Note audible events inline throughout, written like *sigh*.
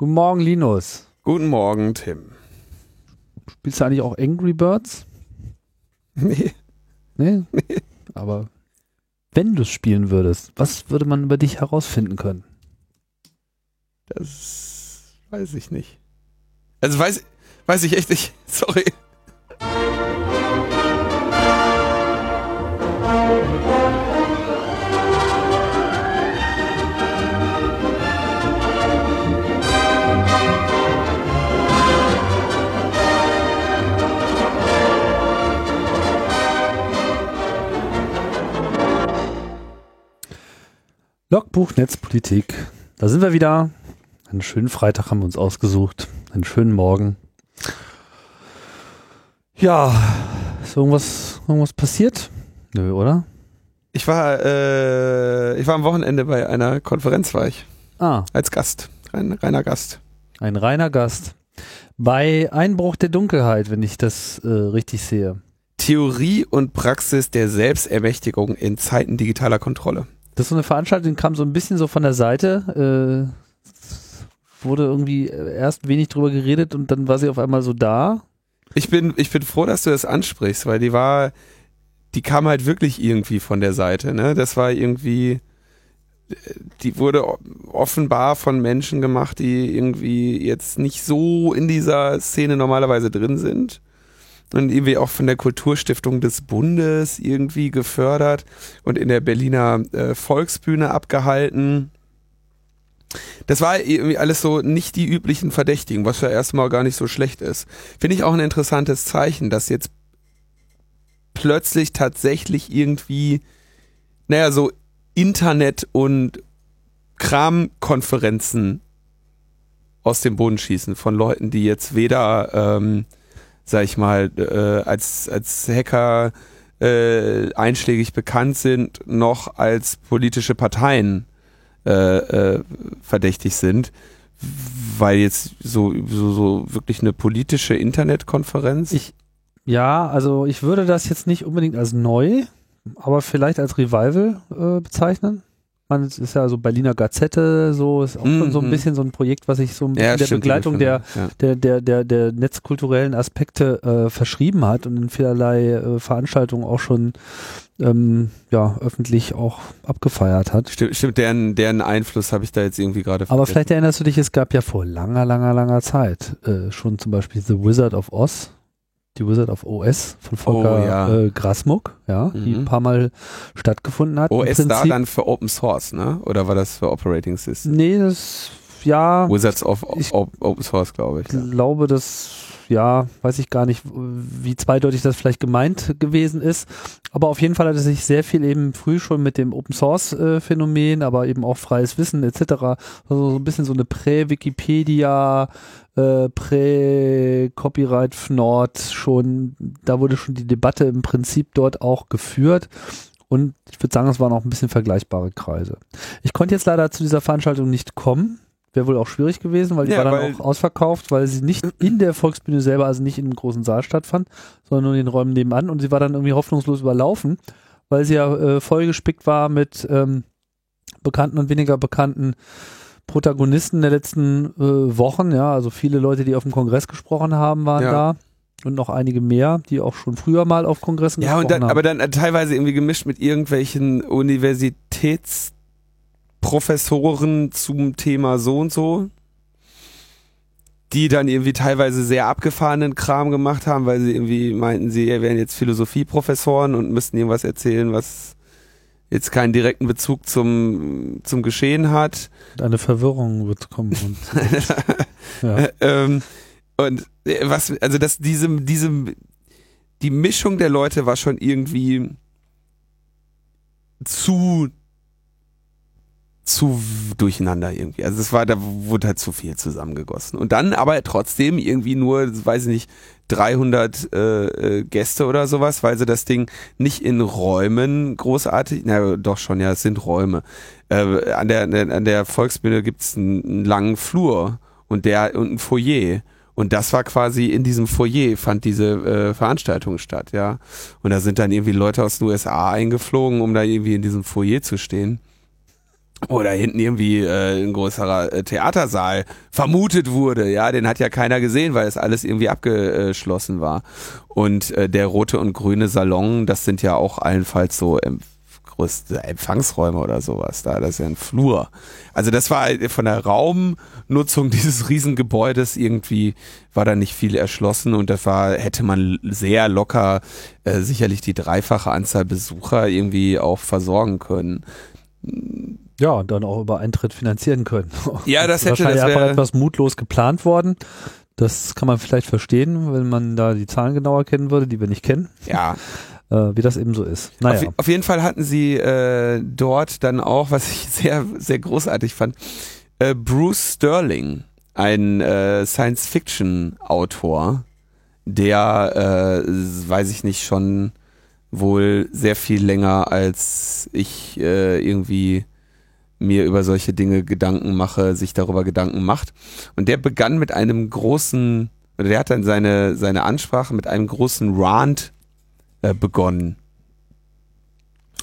Guten Morgen, Linus. Guten Morgen, Tim. Spielst du eigentlich auch Angry Birds? *laughs* Nee. Nee? *laughs* nee. Aber wenn du es spielen würdest, was würde man über dich herausfinden können? Das weiß ich nicht. Also weiß, weiß ich echt nicht. *laughs* Sorry. Logbuch Netzpolitik. Da sind wir wieder. Einen schönen Freitag haben wir uns ausgesucht. Einen schönen Morgen. Ja, ist irgendwas, irgendwas passiert? Nö, oder? Ich war, äh, ich war am Wochenende bei einer Konferenz, war ich. Ah. Als Gast. Rein, reiner Gast. Ein reiner Gast. Bei Einbruch der Dunkelheit, wenn ich das äh, richtig sehe. Theorie und Praxis der Selbstermächtigung in Zeiten digitaler Kontrolle. Das ist so eine Veranstaltung, die kam so ein bisschen so von der Seite. Äh, wurde irgendwie erst wenig drüber geredet und dann war sie auf einmal so da. Ich bin, ich bin froh, dass du das ansprichst, weil die war, die kam halt wirklich irgendwie von der Seite, ne? Das war irgendwie, die wurde offenbar von Menschen gemacht, die irgendwie jetzt nicht so in dieser Szene normalerweise drin sind und irgendwie auch von der Kulturstiftung des Bundes irgendwie gefördert und in der Berliner äh, Volksbühne abgehalten. Das war irgendwie alles so nicht die üblichen Verdächtigen, was ja erstmal gar nicht so schlecht ist. Finde ich auch ein interessantes Zeichen, dass jetzt plötzlich tatsächlich irgendwie, naja, so Internet- und Kramkonferenzen aus dem Boden schießen von Leuten, die jetzt weder ähm, sag ich mal, äh, als, als Hacker äh, einschlägig bekannt sind, noch als politische Parteien äh, äh, verdächtig sind. Weil jetzt so, so, so wirklich eine politische Internetkonferenz. Ich, ja, also ich würde das jetzt nicht unbedingt als neu, aber vielleicht als Revival äh, bezeichnen man ist ja so Berliner Gazette, so ist auch mm schon so ein mhm. bisschen so ein Projekt, was sich so ja, in der Begleitung der, ja. der, der, der, der netzkulturellen Aspekte äh, verschrieben hat und in vielerlei äh, Veranstaltungen auch schon ähm, ja, öffentlich auch abgefeiert hat. Stimmt, stimmt deren, deren Einfluss habe ich da jetzt irgendwie gerade Aber vielleicht erinnerst du dich, es gab ja vor langer, langer, langer Zeit äh, schon zum Beispiel The Wizard of Oz die Wizard of OS von Volker oh, ja. äh, Grasmuck, ja, mhm. die ein paar Mal stattgefunden hat. OS da dann für Open Source, ne? Oder war das für Operating System? Nee, das ja. Wizards of Open Source, glaube ich. Ich glaube, das ja, weiß ich gar nicht, wie zweideutig das vielleicht gemeint gewesen ist. Aber auf jeden Fall hat er sich sehr viel eben früh schon mit dem Open Source äh, Phänomen, aber eben auch freies Wissen etc. Also so ein bisschen so eine Prä-Wikipedia, äh, Prä-Copyright Fnord schon, da wurde schon die Debatte im Prinzip dort auch geführt. Und ich würde sagen, es waren auch ein bisschen vergleichbare Kreise. Ich konnte jetzt leider zu dieser Veranstaltung nicht kommen Wäre wohl auch schwierig gewesen, weil die ja, war dann auch ausverkauft, weil sie nicht in der Volksbühne selber, also nicht in einem großen Saal stattfand, sondern nur in den Räumen nebenan. Und sie war dann irgendwie hoffnungslos überlaufen, weil sie ja äh, vollgespickt war mit ähm, bekannten und weniger bekannten Protagonisten der letzten äh, Wochen. Ja, also viele Leute, die auf dem Kongress gesprochen haben, waren ja. da und noch einige mehr, die auch schon früher mal auf Kongressen ja, gesprochen dann, haben. Ja, aber dann teilweise irgendwie gemischt mit irgendwelchen Universitäts Professoren zum Thema so und so, die dann irgendwie teilweise sehr abgefahrenen Kram gemacht haben, weil sie irgendwie meinten, sie wären jetzt Philosophieprofessoren und müssten irgendwas erzählen, was jetzt keinen direkten Bezug zum, zum Geschehen hat. Eine Verwirrung wird kommen. Und, *laughs* ja. ähm, und was, also dass diese, diese, die Mischung der Leute war schon irgendwie zu zu durcheinander irgendwie. Also es war, da wurde halt zu viel zusammengegossen. Und dann aber trotzdem irgendwie nur, weiß ich nicht, 300 äh, äh, Gäste oder sowas, weil sie das Ding nicht in Räumen großartig, na doch schon, ja, es sind Räume. Äh, an, der, an der Volksbühne gibt's einen, einen langen Flur und der und ein Foyer. Und das war quasi in diesem Foyer fand diese äh, Veranstaltung statt, ja. Und da sind dann irgendwie Leute aus den USA eingeflogen, um da irgendwie in diesem Foyer zu stehen. Oder hinten irgendwie äh, ein größerer äh, Theatersaal vermutet wurde. Ja, den hat ja keiner gesehen, weil es alles irgendwie abgeschlossen war. Und äh, der rote und grüne Salon, das sind ja auch allenfalls so ähm, größte Empfangsräume oder sowas. Da, das ist ja ein Flur. Also das war von der Raumnutzung *laughs* dieses Riesengebäudes irgendwie war da nicht viel erschlossen und das war hätte man sehr locker äh, sicherlich die dreifache Anzahl Besucher irgendwie auch versorgen können. Ja, und dann auch über Eintritt finanzieren können. Ja, *laughs* das hätte wahrscheinlich das einfach etwas mutlos geplant worden. Das kann man vielleicht verstehen, wenn man da die Zahlen genauer kennen würde, die wir nicht kennen, ja. *laughs* äh, wie das eben so ist. Naja. Auf, auf jeden Fall hatten sie äh, dort dann auch, was ich *laughs* sehr, sehr großartig fand, äh, Bruce Sterling, ein äh, Science-Fiction-Autor, der, äh, weiß ich nicht, schon wohl sehr viel länger als ich irgendwie mir über solche Dinge Gedanken mache, sich darüber Gedanken macht. Und der begann mit einem großen, oder der hat dann seine, seine Ansprache mit einem großen Rant äh, begonnen.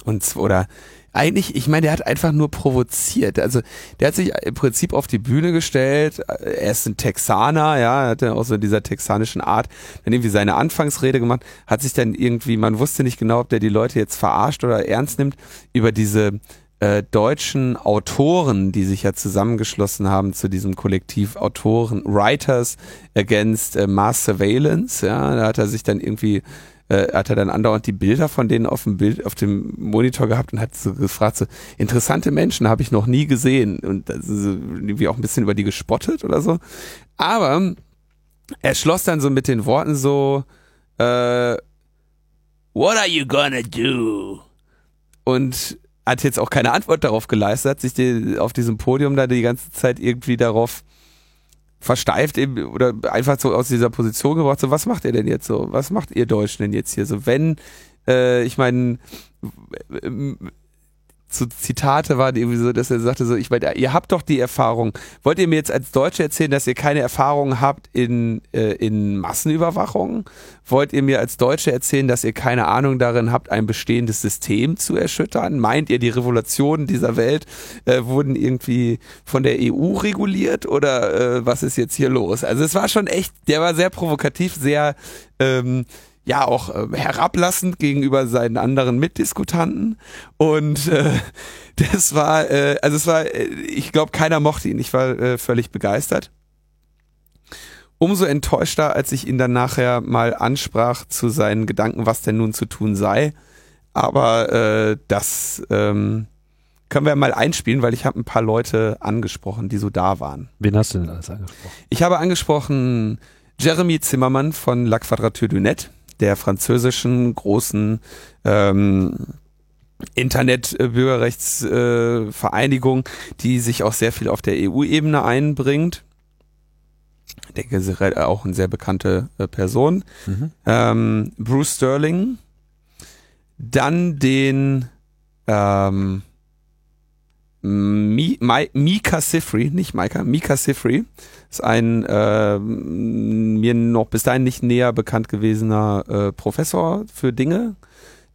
Und oder eigentlich, ich meine, der hat einfach nur provoziert. Also der hat sich im Prinzip auf die Bühne gestellt. Er ist ein Texaner, ja, er hatte auch so dieser texanischen Art dann irgendwie seine Anfangsrede gemacht, hat sich dann irgendwie, man wusste nicht genau, ob der die Leute jetzt verarscht oder ernst nimmt, über diese äh, deutschen Autoren, die sich ja zusammengeschlossen haben zu diesem Kollektiv Autoren, Writers Against äh, Mass Surveillance, ja, da hat er sich dann irgendwie äh, hat er dann andauernd die Bilder von denen auf dem Bild, auf dem Monitor gehabt und hat so gefragt, so, interessante Menschen habe ich noch nie gesehen und so irgendwie auch ein bisschen über die gespottet oder so. Aber er schloss dann so mit den Worten so, äh, What are you gonna do? Und hat jetzt auch keine Antwort darauf geleistet, sich die, auf diesem Podium da die ganze Zeit irgendwie darauf versteift eben oder einfach so aus dieser Position gebracht, so was macht ihr denn jetzt so? Was macht ihr Deutschen denn jetzt hier so? Wenn, äh, ich meine, so Zitate waren irgendwie so, dass er sagte so, ich meine, ihr habt doch die Erfahrung. Wollt ihr mir jetzt als Deutsche erzählen, dass ihr keine Erfahrung habt in, äh, in Massenüberwachung? Wollt ihr mir als Deutsche erzählen, dass ihr keine Ahnung darin habt, ein bestehendes System zu erschüttern? Meint ihr, die Revolutionen dieser Welt äh, wurden irgendwie von der EU reguliert oder äh, was ist jetzt hier los? Also es war schon echt, der war sehr provokativ, sehr ähm, ja auch äh, herablassend gegenüber seinen anderen Mitdiskutanten. Und äh, *laughs* das war äh, also es war äh, ich glaube keiner mochte ihn. Ich war äh, völlig begeistert. Umso enttäuschter als ich ihn dann nachher mal ansprach zu seinen Gedanken was denn nun zu tun sei. Aber äh, das ähm, können wir mal einspielen weil ich habe ein paar Leute angesprochen die so da waren. Wen hast du denn alles angesprochen? ich habe angesprochen Jeremy Zimmermann von La Quadrature du Net der französischen großen ähm, Internet-Bürgerrechtsvereinigung, äh, die sich auch sehr viel auf der EU-Ebene einbringt. Ich denke, sie ist auch eine sehr bekannte äh, Person. Mhm. Ähm, Bruce Sterling. Dann den ähm, Mi, Mi, Mika Sifri, nicht Mika, Mika Sifri ist ein äh, mir noch bis dahin nicht näher bekannt gewesener äh, Professor für Dinge,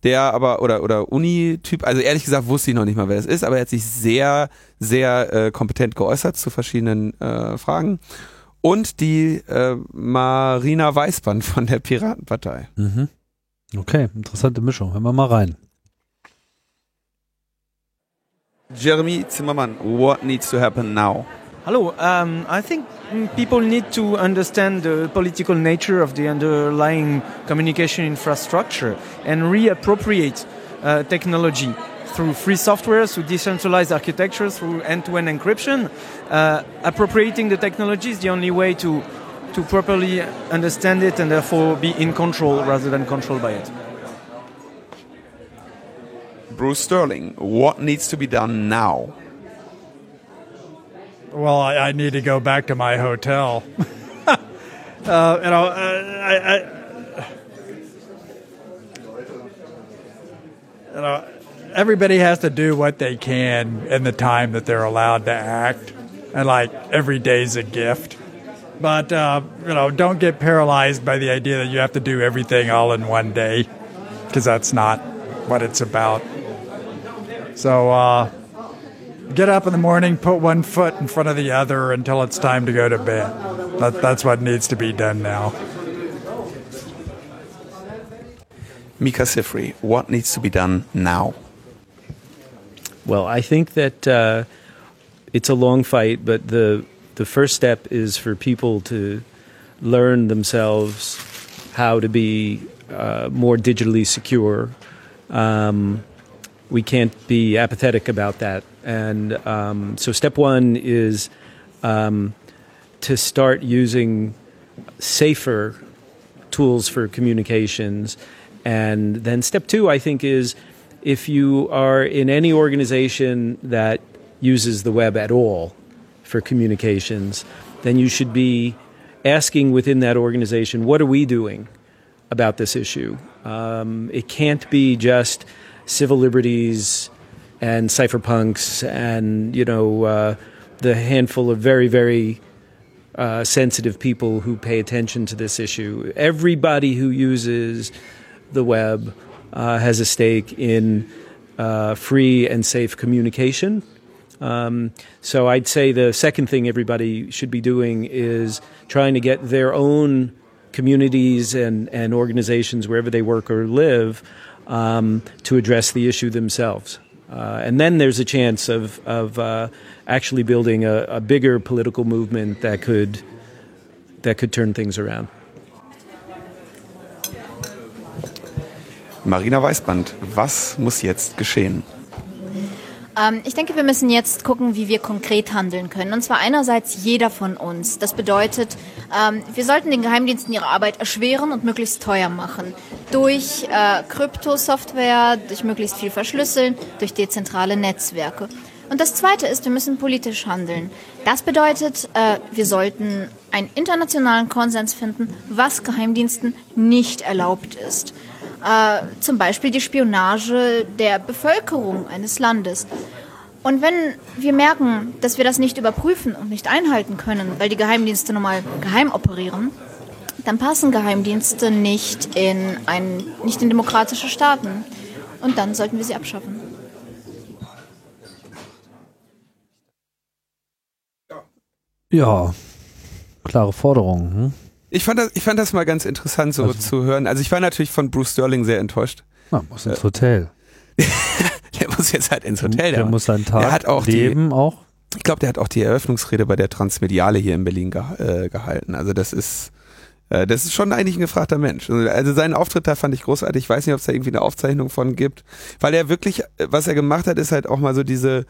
der aber oder oder Uni-Typ, also ehrlich gesagt wusste ich noch nicht mal, wer es ist, aber er hat sich sehr sehr äh, kompetent geäußert zu verschiedenen äh, Fragen und die äh, Marina Weißband von der Piratenpartei. Mhm. Okay, interessante Mischung. Hören wir mal rein. Jeremy Zimmermann, what needs to happen now? Hello. Um, I think people need to understand the political nature of the underlying communication infrastructure and reappropriate uh, technology through free software, through decentralized architecture, through end-to-end encryption. Uh, appropriating the technology is the only way to to properly understand it and therefore be in control rather than controlled by it. Bruce Sterling, what needs to be done now? Well, I, I need to go back to my hotel. *laughs* uh, you know, uh, I, I, you know, everybody has to do what they can in the time that they're allowed to act, and like every day's a gift. But uh, you know, don't get paralyzed by the idea that you have to do everything all in one day, because that's not what it's about. So, uh, get up in the morning, put one foot in front of the other until it's time to go to bed. That, that's what needs to be done now. Mika Sifri, what needs to be done now? Well, I think that uh, it's a long fight, but the the first step is for people to learn themselves how to be uh, more digitally secure. Um, we can't be apathetic about that, and um, so step one is um, to start using safer tools for communications, and then step two, I think, is if you are in any organization that uses the web at all for communications, then you should be asking within that organization, what are we doing about this issue? Um, it can't be just civil liberties and cypherpunks and, you know, uh, the handful of very, very uh, sensitive people who pay attention to this issue. Everybody who uses the web uh, has a stake in uh, free and safe communication. Um, so I'd say the second thing everybody should be doing is trying to get their own communities and, and organizations wherever they work or live um, to address the issue themselves. Uh, and then there's a chance of, of uh, actually building a, a bigger political movement that could, that could turn things around. Marina Weißband, was muss jetzt geschehen? Ähm, ich denke, wir müssen jetzt gucken, wie wir konkret handeln können. Und zwar einerseits jeder von uns. Das bedeutet, ähm, wir sollten den Geheimdiensten ihre Arbeit erschweren und möglichst teuer machen. Durch äh, Kryptosoftware, durch möglichst viel Verschlüsseln, durch dezentrale Netzwerke. Und das Zweite ist, wir müssen politisch handeln. Das bedeutet, äh, wir sollten einen internationalen Konsens finden, was Geheimdiensten nicht erlaubt ist. Äh, zum Beispiel die Spionage der Bevölkerung eines Landes. Und wenn wir merken, dass wir das nicht überprüfen und nicht einhalten können, weil die Geheimdienste normal geheim operieren, dann passen Geheimdienste nicht in, ein, nicht in demokratische Staaten. Und dann sollten wir sie abschaffen. Ja, klare Forderung. Hm? Ich fand das, ich fand das mal ganz interessant so Also- zu hören. Also ich war natürlich von Bruce Sterling sehr enttäuscht. Na, muss ins Hotel. *laughs* Der muss jetzt halt ins Hotel. Der muss seinen Tag der hat auch leben auch. Die, ich glaube, der hat auch die Eröffnungsrede bei der Transmediale hier in Berlin ge äh, gehalten. Also das ist, äh, das ist schon eigentlich ein gefragter Mensch. Also seinen Auftritt da fand ich großartig. Ich weiß nicht, ob es da irgendwie eine Aufzeichnung von gibt, weil er wirklich, äh, was er gemacht hat, ist halt auch mal so diese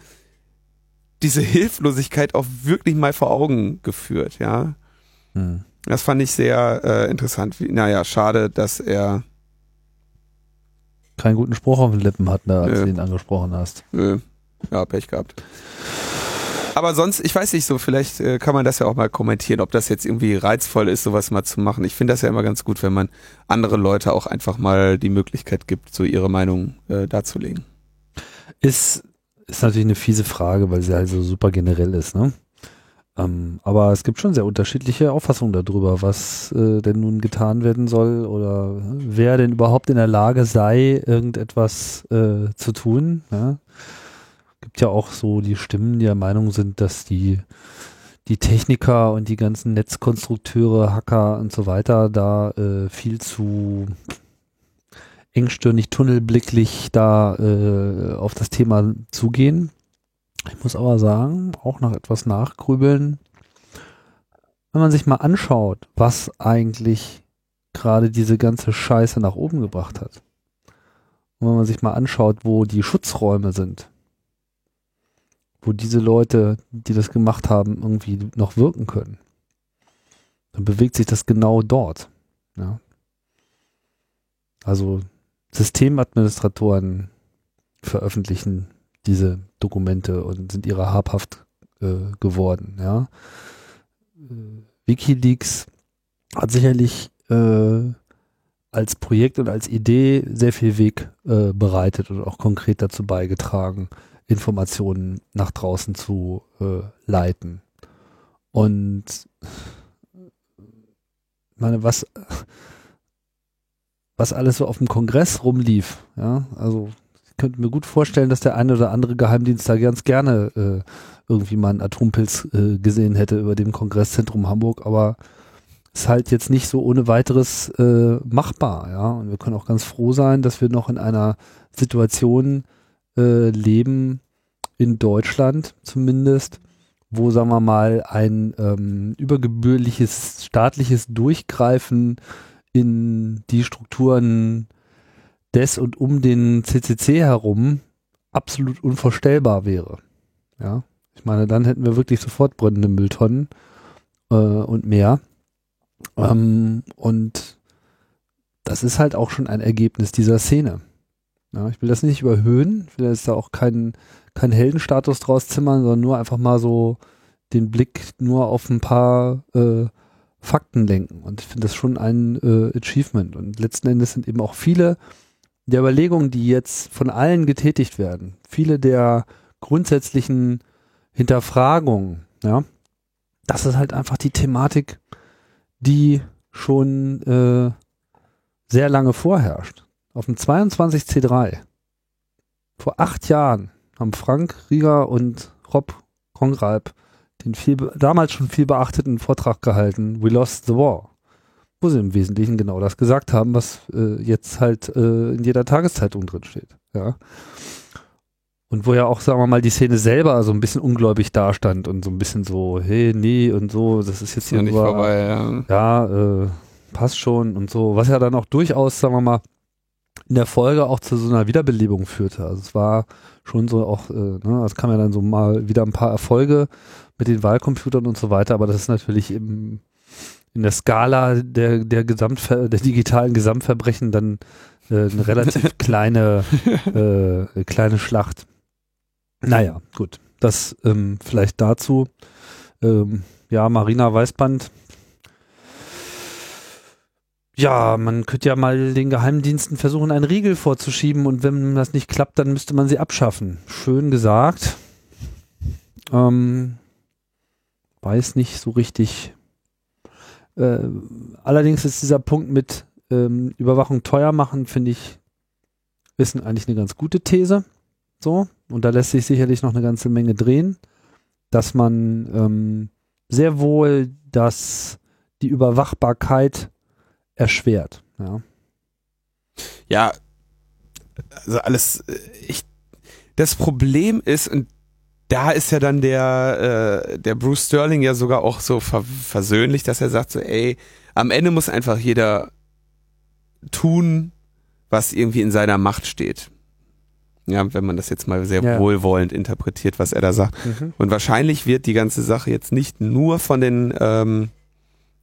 diese Hilflosigkeit auch wirklich mal vor Augen geführt. Ja, Hm. Das fand ich sehr äh, interessant. Wie, naja, schade, dass er Keinen guten Spruch auf den Lippen hatten, da, als Nö. du ihn angesprochen hast. Nö. Ja, Pech gehabt. Aber sonst, ich weiß nicht so, vielleicht äh, kann man das ja auch mal kommentieren, ob das jetzt irgendwie reizvoll ist, sowas mal zu machen. Ich finde das ja immer ganz gut, wenn man andere Leute auch einfach mal die Möglichkeit gibt, so ihre Meinung äh, darzulegen. Ist, ist natürlich eine fiese Frage, weil sie halt so super generell ist, ne? Ähm, aber es gibt schon sehr unterschiedliche Auffassungen darüber, was äh, denn nun getan werden soll oder wer denn überhaupt in der Lage sei, irgendetwas äh, zu tun. Ja? Gibt ja auch so die Stimmen, die der Meinung sind, dass die die Techniker und die ganzen Netzkonstrukteure, Hacker und so weiter da äh, viel zu engstirnig, tunnelblicklich da äh, auf das Thema zugehen. Ich muss aber sagen, auch noch etwas nachgrübeln. Wenn man sich mal anschaut, was eigentlich gerade diese ganze Scheiße nach oben gebracht hat. Und wenn man sich mal anschaut, wo die Schutzräume sind, wo diese Leute, die das gemacht haben, irgendwie noch wirken können, dann bewegt sich das genau dort. Ja. Also Systemadministratoren veröffentlichen diese Dokumente und sind ihrer habhaft äh, geworden. Ja. Äh, WikiLeaks hat sicherlich äh, als Projekt und als Idee sehr viel Weg äh, bereitet und auch konkret dazu beigetragen, Informationen nach draußen zu äh, leiten. Und meine, was was alles so auf dem Kongress rumlief, ja, also könnte mir gut vorstellen, dass der eine oder andere Geheimdienst da ganz gerne äh, irgendwie mal einen Atompilz äh, gesehen hätte über dem Kongresszentrum Hamburg, aber ist halt jetzt nicht so ohne weiteres äh, machbar, ja. Und wir können auch ganz froh sein, dass wir noch in einer Situation äh, leben, in Deutschland zumindest, wo, sagen wir mal, ein ähm, übergebührliches staatliches Durchgreifen in die Strukturen des und um den CCC herum absolut unvorstellbar wäre. Ja, ich meine, dann hätten wir wirklich sofort brennende Mülltonnen äh, und mehr. Ähm, und das ist halt auch schon ein Ergebnis dieser Szene. Ja, ich will das nicht überhöhen, ich will jetzt da auch keinen keinen Heldenstatus draus zimmern, sondern nur einfach mal so den Blick nur auf ein paar äh, Fakten lenken. Und ich finde das schon ein äh, Achievement. Und letzten Endes sind eben auch viele der Überlegungen, die jetzt von allen getätigt werden, viele der grundsätzlichen Hinterfragungen, ja, das ist halt einfach die Thematik, die schon äh, sehr lange vorherrscht. Auf dem 22C3 vor acht Jahren haben Frank Rieger und Rob Kongralb den viel, damals schon viel beachteten Vortrag gehalten, We Lost the War, wo sie im Wesentlichen genau das gesagt haben, was äh, jetzt halt äh, in jeder Tageszeitung drin steht. Ja. Und wo ja auch, sagen wir mal, die Szene selber so ein bisschen ungläubig dastand und so ein bisschen so, hey, nee und so, das ist jetzt hier ja nicht nur, vorbei, ja. ja, äh, passt schon und so, was ja dann auch durchaus, sagen wir mal, in der Folge auch zu so einer Wiederbelebung führte. Also es war schon so auch, äh, ne, es kam ja dann so mal wieder ein paar Erfolge mit den Wahlcomputern und so weiter, aber das ist natürlich im, in der Skala der, der Gesamtver der digitalen Gesamtverbrechen dann äh, eine *laughs* relativ kleine, äh, kleine Schlacht. Naja, gut. Das ähm, vielleicht dazu. Ähm, ja, Marina Weißband. Ja, man könnte ja mal den Geheimdiensten versuchen, einen Riegel vorzuschieben und wenn das nicht klappt, dann müsste man sie abschaffen. Schön gesagt. Ähm, weiß nicht so richtig. Äh, allerdings ist dieser Punkt mit ähm, Überwachung teuer machen, finde ich, ist eigentlich eine ganz gute These. So, und da lässt sich sicherlich noch eine ganze Menge drehen, dass man ähm, sehr wohl das, die Überwachbarkeit erschwert. Ja. Ja, also alles, äh, ich, das Problem ist, und da ist ja dann der, äh, der Bruce Sterling ja sogar auch so ver versöhnlich, dass er sagt so, ey, am Ende muss einfach jeder tun, was irgendwie in seiner Macht steht. Ja, wenn man das jetzt mal sehr Ja. wohlwollend interpretiert, was er da sagt. Mhm. Und wahrscheinlich wird die ganze Sache jetzt nicht nur von den ähm,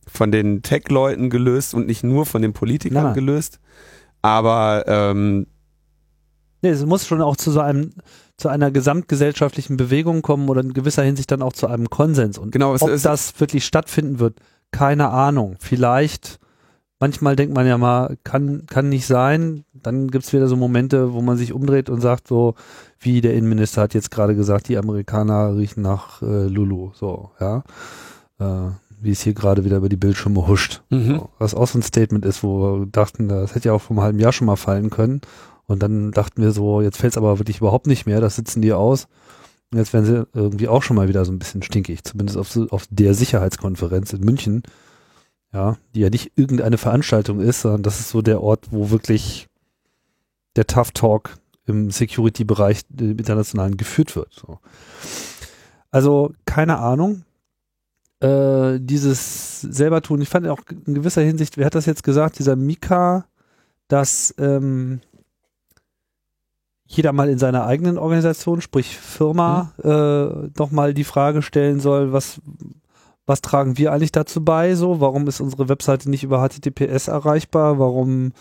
von den Tech-Leuten gelöst und nicht nur von den Politikern Nein, nein. gelöst. Aber ähm, Nee, es muss schon auch zu so einem, zu einer gesamtgesellschaftlichen Bewegung kommen oder in gewisser Hinsicht dann auch zu einem Konsens. Und Genau, es ob das wirklich stattfinden wird, keine Ahnung. Vielleicht, manchmal denkt man ja mal, kann, kann nicht sein. Dann gibt's wieder so Momente, wo man sich umdreht und sagt so, wie der Innenminister hat jetzt gerade gesagt, die Amerikaner riechen nach äh, Lulu. So, ja. Äh, wie es hier gerade wieder über die Bildschirme huscht. Mhm. So, was auch so ein Statement ist, wo wir dachten, das hätte ja auch vor einem halben Jahr schon mal fallen können. Und dann dachten wir so, jetzt fällt es aber wirklich überhaupt nicht mehr, das sitzen die aus. Und jetzt werden sie irgendwie auch schon mal wieder so ein bisschen stinkig, zumindest auf, auf der Sicherheitskonferenz in München. Ja, die ja nicht irgendeine Veranstaltung ist, sondern das ist so der Ort, wo wirklich der Tough Talk im Security-Bereich im internationalen geführt wird. So. Also keine Ahnung. Äh, dieses selber tun. Ich fand auch in gewisser Hinsicht, wer hat das jetzt gesagt, dieser Mika, dass ähm, jeder mal in seiner eigenen Organisation, sprich Firma, äh, doch mal die Frage stellen soll, was, was tragen wir eigentlich dazu bei? So, warum ist unsere Webseite nicht über HTTPS erreichbar? Warum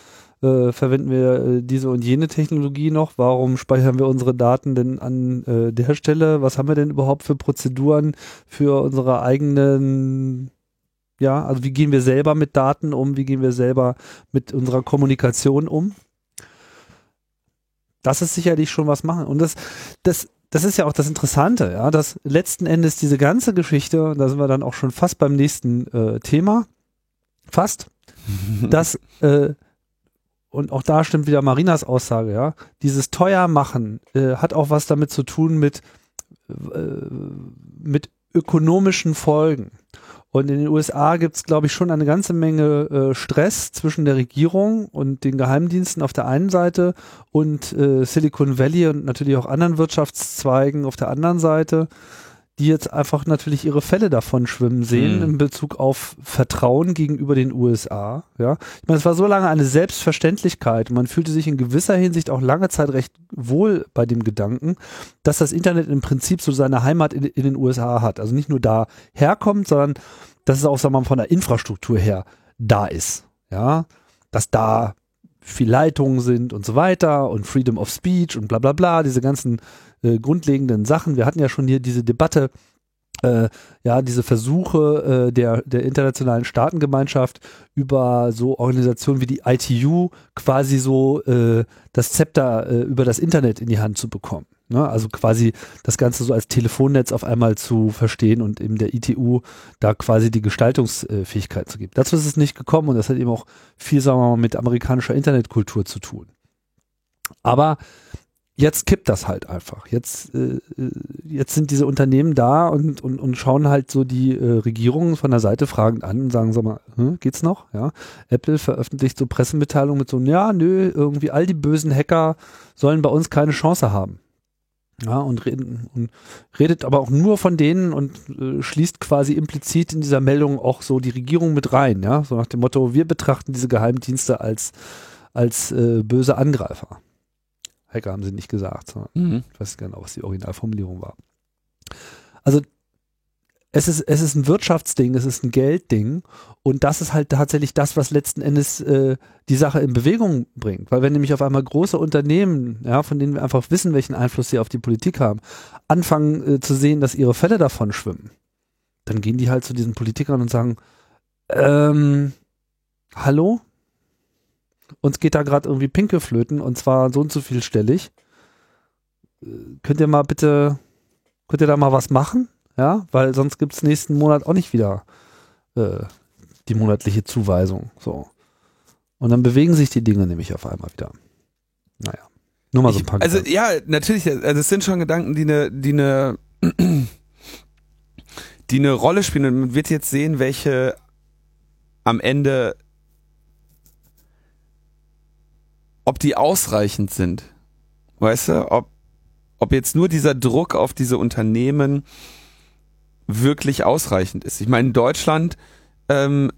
äh, verwenden wir äh, diese und jene Technologie noch? Warum speichern wir unsere Daten denn an äh, der Stelle? Was haben wir denn überhaupt für Prozeduren für unsere eigenen ja, also wie gehen wir selber mit Daten um? Wie gehen wir selber mit unserer Kommunikation um? Das ist sicherlich schon was machen. Und das, das, das ist ja auch das Interessante, ja, dass letzten Endes diese ganze Geschichte, und da sind wir dann auch schon fast beim nächsten äh, Thema, fast, *laughs* dass äh, und auch da stimmt wieder Marinas Aussage, ja, dieses teuer machen äh, hat auch was damit zu tun mit, äh, mit ökonomischen Folgen. Und in den USA gibt es, glaube ich, schon eine ganze Menge äh, Stress zwischen der Regierung und den Geheimdiensten auf der einen Seite und äh, Silicon Valley und natürlich auch anderen Wirtschaftszweigen auf der anderen Seite die jetzt einfach natürlich ihre Fälle davon schwimmen sehen mhm. in Bezug auf Vertrauen gegenüber den USA. Ja, ich meine, es war so lange eine Selbstverständlichkeit und man fühlte sich in gewisser Hinsicht auch lange Zeit recht wohl bei dem Gedanken, dass das Internet im Prinzip so seine Heimat in, in den USA hat. Also nicht nur da herkommt, sondern dass es auch, sagen wir mal, von der Infrastruktur her da ist. Ja, dass da viel Leitungen sind und so weiter und Freedom of Speech und bla bla bla, diese ganzen äh, grundlegenden Sachen. Wir hatten ja schon hier diese Debatte, äh, ja, diese Versuche äh, der, der internationalen Staatengemeinschaft über so Organisationen wie die ITU quasi so äh, das Zepter äh, über das Internet in die Hand zu bekommen. Ne? Also quasi das Ganze so als Telefonnetz auf einmal zu verstehen und eben der ITU da quasi die Gestaltungsfähigkeit zu geben. Dazu ist es nicht gekommen und das hat eben auch viel, sagen wir mal, mit amerikanischer Internetkultur zu tun. Aber jetzt kippt das halt einfach. Jetzt, äh, äh, jetzt sind diese Unternehmen da und, und, und schauen halt so die äh, Regierungen von der Seite fragend an und sagen, sag mal, hm, geht's noch? Ja. Apple veröffentlicht so Pressemitteilungen mit so, ja, nö, irgendwie all die bösen Hacker sollen bei uns keine Chance haben. Ja, und, reden, und redet aber auch nur von denen und äh, schließt quasi implizit in dieser Meldung auch so die Regierung mit rein, ja, so nach dem Motto, wir betrachten diese Geheimdienste als, als äh, böse Angreifer. Hacker haben sie nicht gesagt. Mhm. Ich weiß gar nicht, was die Originalformulierung war. Also es ist, es ist ein Wirtschaftsding, es ist ein Geldding und das ist halt tatsächlich das, was letzten Endes äh, die Sache in Bewegung bringt. Weil wenn nämlich auf einmal große Unternehmen, ja, von denen wir einfach wissen, welchen Einfluss sie auf die Politik haben, anfangen äh, zu sehen, dass ihre Fälle davon schwimmen, dann gehen die halt zu diesen Politikern und sagen, ähm, hallo, uns geht da gerade irgendwie Pinke flöten und zwar so und so vielstellig. Äh, könnt ihr mal bitte, könnt ihr da mal was machen? Ja, weil sonst gibt es nächsten Monat auch nicht wieder äh, die monatliche Zuweisung. So. Und dann bewegen sich die Dinge nämlich auf einmal wieder. Naja. Nur mal so ein paar Also Gedanken. ja, natürlich, also es sind schon Gedanken, die eine, die eine, *clears throat* die eine Rolle spielen. Und man wird jetzt sehen, welche am Ende ob die ausreichend sind. Weißt du, ob, ob jetzt nur dieser Druck auf diese Unternehmen wirklich ausreichend ist. Ich meine, in Deutschland, ähm,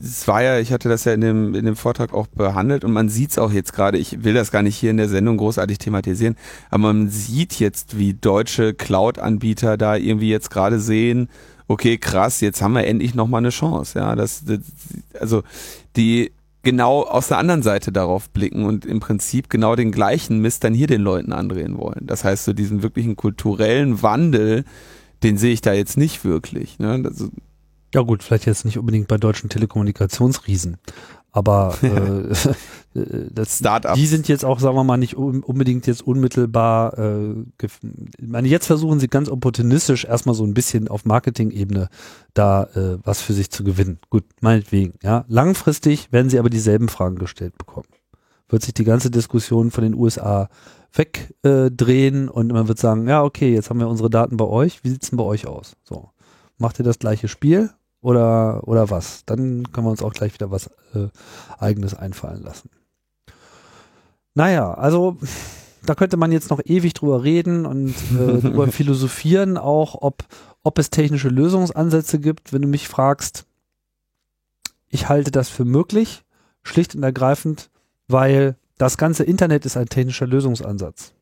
es war ja, ich hatte das ja in dem, in dem Vortrag auch behandelt und man sieht es auch jetzt gerade, ich will das gar nicht hier in der Sendung großartig thematisieren, aber man sieht jetzt, wie deutsche Cloud-Anbieter da irgendwie jetzt gerade sehen, okay, krass, jetzt haben wir endlich nochmal eine Chance. Ja, das, das also die genau aus der anderen Seite darauf blicken und im Prinzip genau den gleichen Mist dann hier den Leuten andrehen wollen. Das heißt, so diesen wirklichen kulturellen Wandel, den sehe ich da jetzt nicht wirklich. Ne? Das, ja gut, vielleicht jetzt nicht unbedingt bei deutschen Telekommunikationsriesen, aber *laughs* äh, das, die sind jetzt auch, sagen wir mal, nicht unbedingt jetzt unmittelbar, äh, ich meine, jetzt versuchen sie ganz opportunistisch erstmal so ein bisschen auf Marketing-Ebene da äh, was für sich zu gewinnen. Gut, meinetwegen, ja. Langfristig werden sie aber dieselben Fragen gestellt bekommen. Wird sich die ganze Diskussion von den USA wegdrehen äh, und man wird sagen, ja, okay, jetzt haben wir unsere Daten bei euch, wie sieht's denn bei euch aus? So. Macht ihr das gleiche Spiel oder, oder was? Dann können wir uns auch gleich wieder was äh, eigenes einfallen lassen. Naja, also da könnte man jetzt noch ewig drüber reden und äh, drüber *laughs* philosophieren, auch ob, ob es technische Lösungsansätze gibt. Wenn du mich fragst, ich halte das für möglich, schlicht und ergreifend, weil das ganze Internet ist ein technischer Lösungsansatz.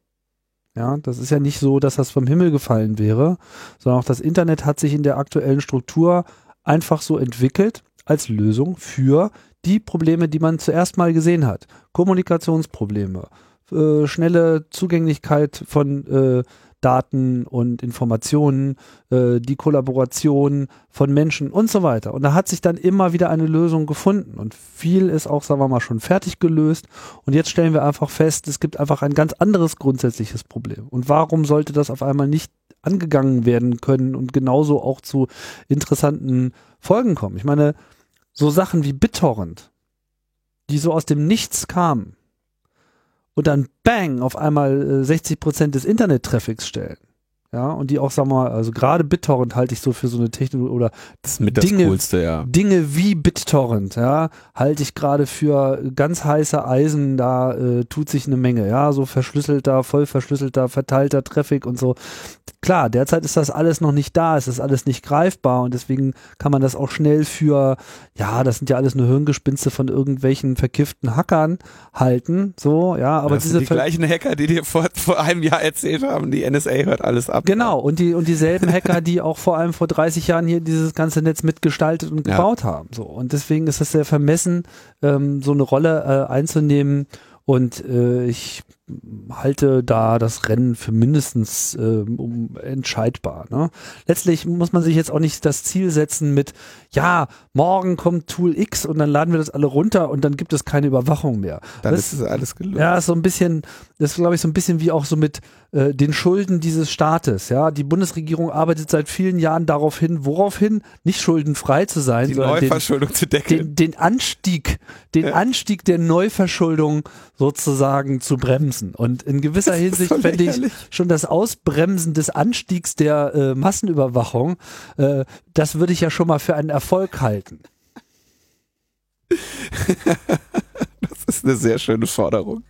Ja, das ist ja nicht so, dass das vom Himmel gefallen wäre, sondern auch das Internet hat sich in der aktuellen Struktur einfach so entwickelt als Lösung für die Probleme, die man zuerst mal gesehen hat. Kommunikationsprobleme, äh, schnelle Zugänglichkeit von äh, Daten und Informationen, äh, die Kollaboration von Menschen und so weiter. Und da hat sich dann immer wieder eine Lösung gefunden und viel ist auch, sagen wir mal, schon fertig gelöst. Und jetzt stellen wir einfach fest, es gibt einfach ein ganz anderes grundsätzliches Problem. Und warum sollte das auf einmal nicht angegangen werden können und genauso auch zu interessanten Folgen kommen. Ich meine, so Sachen wie BitTorrent, die so aus dem Nichts kamen und dann bang auf einmal äh, 60 Prozent des Internet-Traffics stellen. Ja, und die auch, sag mal, also gerade BitTorrent halte ich so für so eine Technologie oder Das ist mit das Dinge- Coolste, ja. Dinge wie BitTorrent, ja, halte ich gerade für ganz heiße Eisen, da äh, tut sich eine Menge, ja, so verschlüsselter, voll verschlüsselter, verteilter Traffic und so. Klar, derzeit ist das alles noch nicht da, es ist alles nicht greifbar und deswegen kann man das auch schnell für, ja, das sind ja alles nur Hirngespinste von irgendwelchen verkifften Hackern halten, so, ja, aber das diese sind die gleichen Hacker, die dir vor, vor einem Jahr erzählt haben, die NSA hört alles ab. Genau, und die und dieselben Hacker, die auch vor allem vor 30 Jahren hier dieses ganze Netz mitgestaltet und Ja. gebaut haben. So. Und deswegen ist es sehr vermessen, ähm, so eine Rolle äh, einzunehmen. Und äh, ich halte da das Rennen für mindestens ähm, um, entscheidbar. Ne? Letztlich muss man sich jetzt auch nicht das Ziel setzen mit, ja, morgen kommt Tool X und dann laden wir das alle runter und dann gibt es keine Überwachung mehr. Dann das, ist es alles gelöst. ja, ist so ein bisschen, das ist glaube ich so ein bisschen wie auch so mit äh, den Schulden dieses Staates. Ja, die Bundesregierung arbeitet seit vielen Jahren darauf hin, worauf hin, nicht schuldenfrei zu sein, die sondern den, Neuverschuldung zu deckeln. den, den Anstieg, den Ja. Anstieg der Neuverschuldung sozusagen zu bremsen. Und in gewisser *laughs* Hinsicht fände ich schon das Ausbremsen des Anstiegs der äh, Massenüberwachung, äh, das würde ich ja schon mal für einen Erfolg halten. *laughs* Das ist eine sehr schöne Forderung.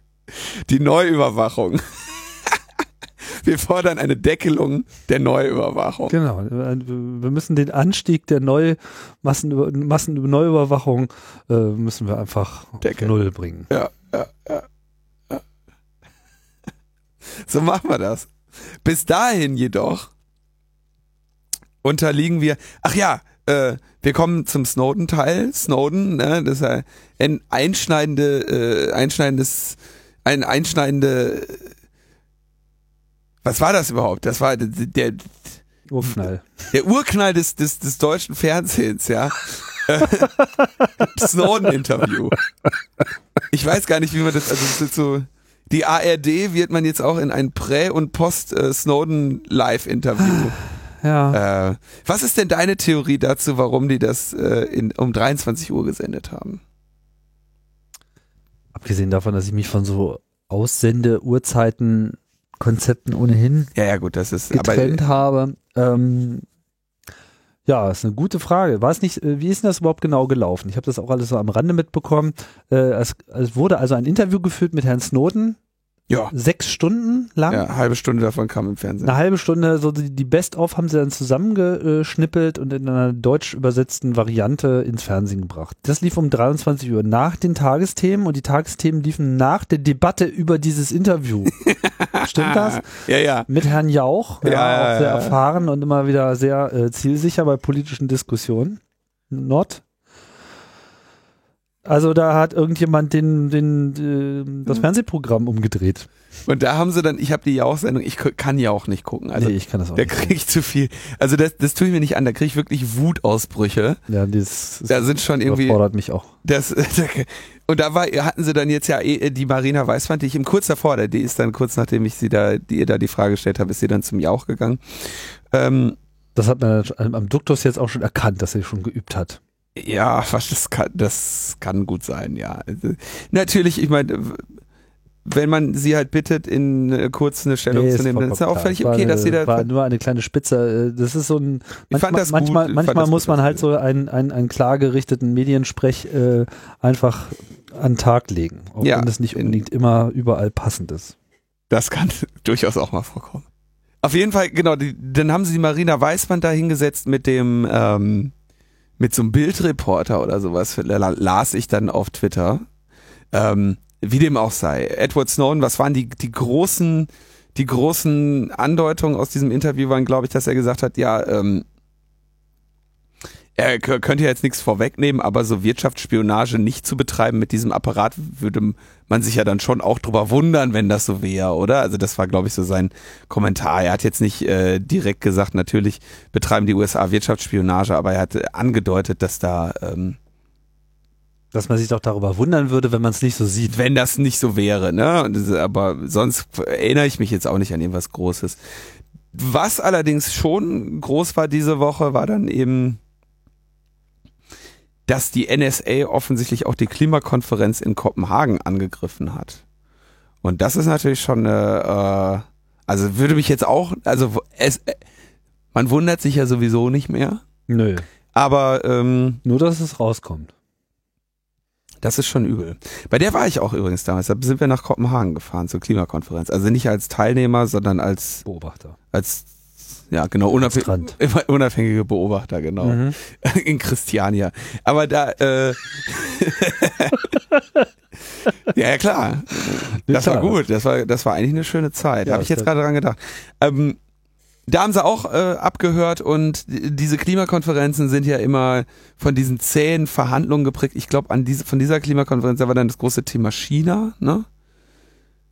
Die Neuüberwachung. *laughs* Wir fordern eine Deckelung der Neuüberwachung. Genau. Wir müssen den Anstieg der Neu Massen Neuüberwachung äh, müssen wir einfach auf Deckeln. Null bringen. Ja, ja, ja. So machen wir das. Bis dahin jedoch unterliegen wir. Ach ja, äh, wir kommen zum Snowden-Teil. Snowden, ne, das ist ein einschneidende, äh, einschneidendes, ein einschneidende. Was war das überhaupt? Das war der, der, Urknall. der Urknall des, des, des deutschen Fernsehens, ja. *laughs* Snowden-Interview. Ich weiß gar nicht, wie man das, also das ist so, die ARD wird man jetzt auch in ein Prä- und Post-Snowden-Live-Interview. *sighs* Ja. äh, was ist denn deine Theorie dazu, warum die das äh, in, um 23 Uhr gesendet haben? Abgesehen davon, dass ich mich von so Aussende-Uhrzeiten Konzepten ohnehin Ja, ja, gut, das ist, getrennt aber habe. Ähm, ja, ist eine gute Frage. War es nicht, äh, wie ist denn das überhaupt genau gelaufen? Ich habe das auch alles so am Rande mitbekommen. Äh, es, es wurde also ein Interview geführt mit Herrn Snowden, ja, sechs Stunden lang. ja, halbe Stunde davon kam im Fernsehen. Eine halbe Stunde, so die, die Best-of haben sie dann zusammengeschnippelt und in einer deutsch übersetzten Variante ins Fernsehen gebracht. Das lief um 23 Uhr nach den Tagesthemen und die Tagesthemen liefen nach der Debatte über dieses Interview. *laughs* Stimmt das? Ja, ja. Mit Herrn Jauch, ja, Ja, ja, auch sehr ja. erfahren und immer wieder sehr äh, zielsicher bei politischen Diskussionen. Not. Also da hat irgendjemand den, den, äh, das Fernsehprogramm umgedreht. Und da haben sie dann, ich habe die Jauch-Sendung, ich kann Jauch nicht gucken. Also nee, ich kann das auch da nicht. kriege ich zu viel. Also das, das tue ich mir nicht an, da kriege ich wirklich Wutausbrüche. Ja, das, Da sind schon irgendwie überfordert mich auch. das *laughs* und da war hatten sie dann jetzt ja eh die Marina Weißwand, die ich im kurz davor, die ist dann kurz nachdem ich sie da die ihr da die Frage gestellt habe, ist sie dann zum Jauch gegangen. Ähm, Das hat man am Duktus jetzt auch schon erkannt, dass er schon geübt hat. Ja, was das kann das kann gut sein, ja. Also, natürlich, ich meine wenn man sie halt bittet, in äh, kurz eine Stellung Nee, zu nehmen, dann ist ja auch völlig okay, dass sie da. war nur eine kleine Spitze. Äh, Das ist so ein Ich fand manchmal, das gut. manchmal, manchmal muss gut, man halt so einen, einen, einen klar gerichteten Mediensprech äh, einfach an den Tag legen, auch Ja, wenn das nicht in- unbedingt immer überall passend ist. Das kann *laughs* durchaus auch mal vorkommen. Auf jeden Fall, genau, die, dann haben sie die Marina Weißmann da hingesetzt mit dem, ähm, mit so einem Bildreporter oder sowas, la- las ich dann auf Twitter. Ähm, wie dem auch sei. Edward Snowden, was waren die, die großen, die großen Andeutungen aus diesem Interview waren, glaube ich, dass er gesagt hat, ja, ähm, er könnte ja jetzt nichts vorwegnehmen, aber so Wirtschaftsspionage nicht zu betreiben mit diesem Apparat würde man sich ja dann schon auch drüber wundern, wenn das so wäre, oder? Also das war, glaube ich, so sein Kommentar. Er hat jetzt nicht äh, direkt gesagt, natürlich betreiben die USA Wirtschaftsspionage, aber er hat angedeutet, dass da, ähm, Dass man sich doch darüber wundern würde, wenn man es nicht so sieht. wenn das nicht so wäre, ne? Aber sonst erinnere ich mich jetzt auch nicht an irgendwas Großes. Was allerdings schon groß war diese Woche, war dann eben dass die NSA offensichtlich auch die Klimakonferenz in Kopenhagen angegriffen hat. Und das ist natürlich schon eine, äh, also würde mich jetzt auch, also es, äh, man wundert sich ja sowieso nicht mehr, Nö. aber ähm, Nur, dass es rauskommt. das ist schon übel. Bei der war ich auch übrigens damals. Da sind wir nach Kopenhagen gefahren zur Klimakonferenz. Also nicht als Teilnehmer, sondern als, Beobachter. als ja genau, unabhäng unabhängige Beobachter, genau. Mhm. *laughs* In Christiania. Aber da, äh, *laughs* ja, ja, klar. Das war gut. Das war, das war eigentlich eine schöne Zeit. Ja, Habe ich jetzt gerade dran gedacht. Ähm, da haben sie auch äh, abgehört und die- diese Klimakonferenzen sind ja immer von diesen zähen Verhandlungen geprägt. Ich glaube, an diese, von dieser Klimakonferenz, da war dann das große Thema China, ne?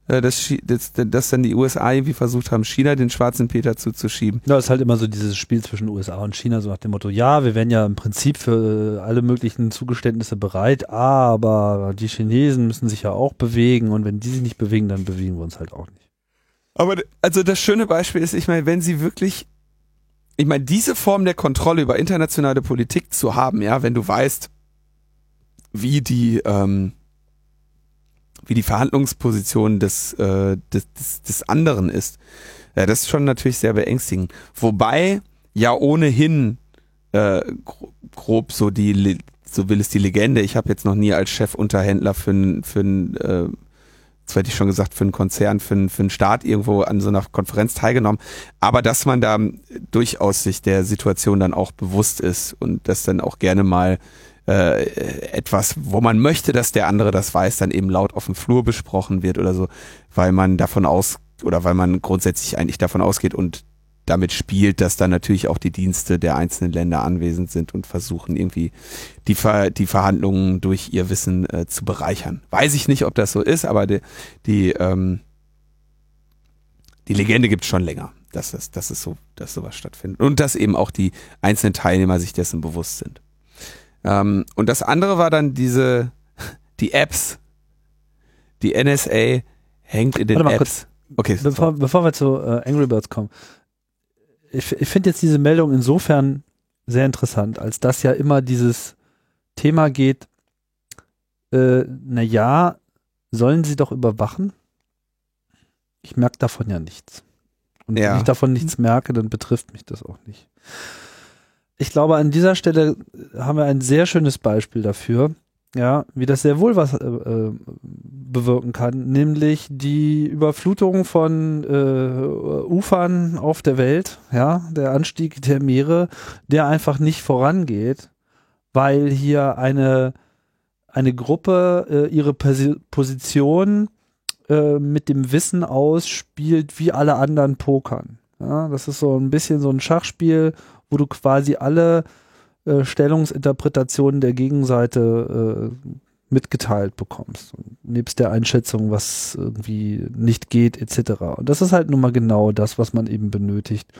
Äh, Dass, dass, dass dann die USA irgendwie versucht haben, China den schwarzen Peter zuzuschieben. Ja, ist halt immer so dieses Spiel zwischen USA und China, so nach dem Motto, ja, wir wären ja im Prinzip für äh, alle möglichen Zugeständnisse bereit, aber die Chinesen müssen sich ja auch bewegen und wenn die sich nicht bewegen, dann bewegen wir uns halt auch nicht. Aber also das schöne Beispiel ist, ich meine, wenn sie wirklich, ich meine, diese Form der Kontrolle über internationale Politik zu haben, ja, wenn du weißt, wie die, ähm, wie die Verhandlungsposition des, äh, des, des, des anderen ist, ja, das ist schon natürlich sehr beängstigend. Wobei ja ohnehin äh, gro- grob so die, so will es die Legende, ich habe jetzt noch nie als Chefunterhändler für für ein äh, das hätte ich schon gesagt, für einen Konzern, für einen, für einen Staat irgendwo an so einer Konferenz teilgenommen. Aber dass man da durchaus sich der Situation dann auch bewusst ist und das dann auch gerne mal äh, etwas, wo man möchte, dass der andere das weiß, dann eben laut auf dem Flur besprochen wird oder so, weil man davon aus oder weil man grundsätzlich eigentlich davon ausgeht und damit spielt, dass dann natürlich auch die Dienste der einzelnen Länder anwesend sind und versuchen irgendwie die, Ver die Verhandlungen durch ihr Wissen äh, zu bereichern. Weiß ich nicht, ob das so ist, aber die, die, ähm, die Legende gibt schon länger, dass es, dass es so, dass sowas stattfindet. Und dass eben auch die einzelnen Teilnehmer sich dessen bewusst sind. Ähm, und das andere war dann diese, die Apps. Die NSA hängt in den Warte mal Apps. Okay, Bevor, bevor wir zu äh, Angry Birds kommen, ich, ich finde jetzt diese Meldung insofern sehr interessant, als dass ja immer dieses Thema geht, äh, na ja, sollen sie doch überwachen? Ich merke davon ja nichts. Und Ja. wenn ich davon nichts merke, dann betrifft mich das auch nicht. Ich glaube, an dieser Stelle haben wir ein sehr schönes Beispiel dafür, ja, wie das sehr wohl was äh, äh, bewirken kann, nämlich die Überflutung von äh, Ufern auf der Welt, ja, der Anstieg der Meere, der einfach nicht vorangeht, weil hier eine eine Gruppe äh, ihre Posi Position äh, mit dem Wissen ausspielt, wie alle anderen pokern. Ja, das ist so ein bisschen so ein Schachspiel, wo du quasi alle äh, Stellungsinterpretationen der Gegenseite äh, mitgeteilt bekommst. Nebst der Einschätzung, was irgendwie nicht geht, etc. Und das ist halt nun mal genau das, was man eben benötigt,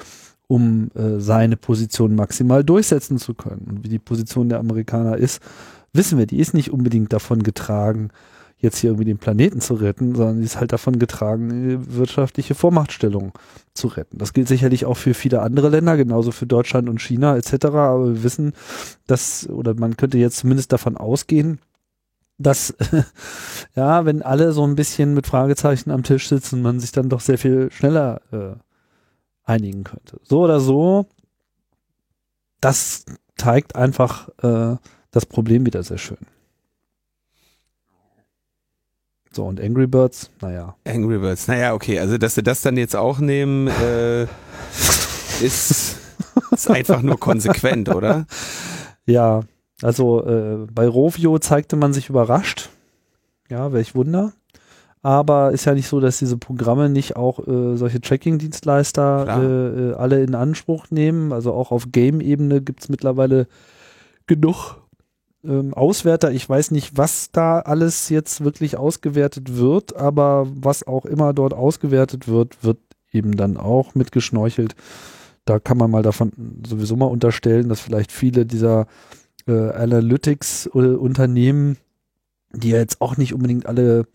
um äh, seine Position maximal durchsetzen zu können. Und wie die Position der Amerikaner ist, wissen wir, die ist nicht unbedingt davon getragen, jetzt hier irgendwie den Planeten zu retten, sondern die ist halt davon getragen, wirtschaftliche Vormachtstellung zu retten. Das gilt sicherlich auch für viele andere Länder, genauso für Deutschland und China etc. Aber wir wissen, dass, oder man könnte jetzt zumindest davon ausgehen, dass, *laughs* ja, wenn alle so ein bisschen mit Fragezeichen am Tisch sitzen, man sich dann doch sehr viel schneller äh, einigen könnte. So oder so, das zeigt einfach äh, das Problem wieder sehr schön. So, und Angry Birds, naja. Angry Birds. Naja, okay, also dass sie das dann jetzt auch nehmen, äh, *laughs* ist, ist einfach nur konsequent, oder? Ja, also äh, bei Rovio zeigte man sich überrascht. Ja, welch Wunder. Aber ist ja nicht so, dass diese Programme nicht auch äh, solche Tracking-Dienstleister äh, äh, alle in Anspruch nehmen. Also auch auf Game-Ebene gibt es mittlerweile genug ähm, Auswerter. Ich weiß nicht, was da alles jetzt wirklich ausgewertet wird, aber was auch immer dort ausgewertet wird, wird eben dann auch mitgeschnorchelt. Da kann man mal davon sowieso mal unterstellen, dass vielleicht viele dieser äh, Analytics-Unternehmen, die ja jetzt auch nicht unbedingt alle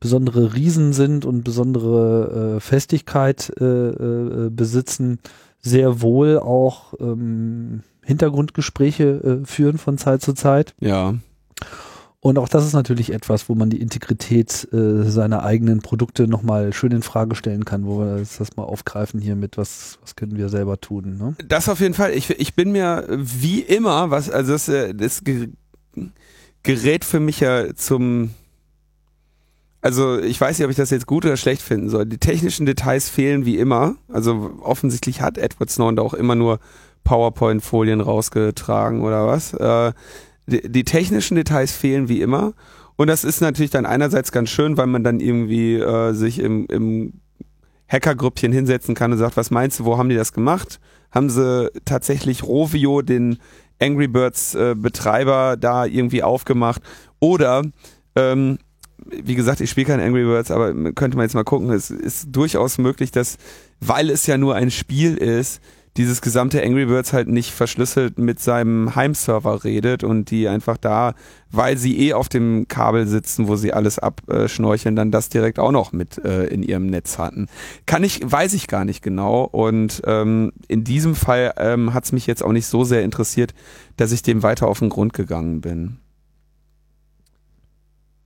besondere Riesen sind und besondere äh, Festigkeit äh, äh, besitzen, sehr wohl auch ähm, Hintergrundgespräche äh, führen von Zeit zu Zeit. Ja. Und auch das ist natürlich etwas, wo man die Integrität äh, seiner eigenen Produkte nochmal schön in Frage stellen kann, wo wir das, das mal aufgreifen hier mit, was, was können wir selber tun. Ne? Das auf jeden Fall. Ich, ich bin mir wie immer, was, also das, äh, das Ge- gerät für mich ja zum, also ich weiß nicht, ob ich das jetzt gut oder schlecht finden soll. Die technischen Details fehlen wie immer. Also offensichtlich hat Edward Snowden da auch immer nur PowerPoint-Folien rausgetragen oder was. Äh, die, technischen Details fehlen wie immer. Und das ist natürlich dann einerseits ganz schön, weil man dann irgendwie äh, sich im, im Hackergrüppchen hinsetzen kann und sagt, was meinst du, wo haben die das gemacht? Haben sie tatsächlich Rovio, den Angry Birds äh, Betreiber, da irgendwie aufgemacht? Oder, ähm, wie gesagt, ich spiele kein Angry Birds, aber könnte man jetzt mal gucken, es ist durchaus möglich, dass, weil es ja nur ein Spiel ist, dieses gesamte Angry Birds halt nicht verschlüsselt mit seinem Heimserver redet und die einfach da, weil sie eh auf dem Kabel sitzen, wo sie alles abschnorcheln, dann das direkt auch noch mit äh, in ihrem Netz hatten. Kann ich, weiß ich gar nicht genau. Und ähm, in diesem Fall ähm, hat es mich jetzt auch nicht so sehr interessiert, dass ich dem weiter auf den Grund gegangen bin.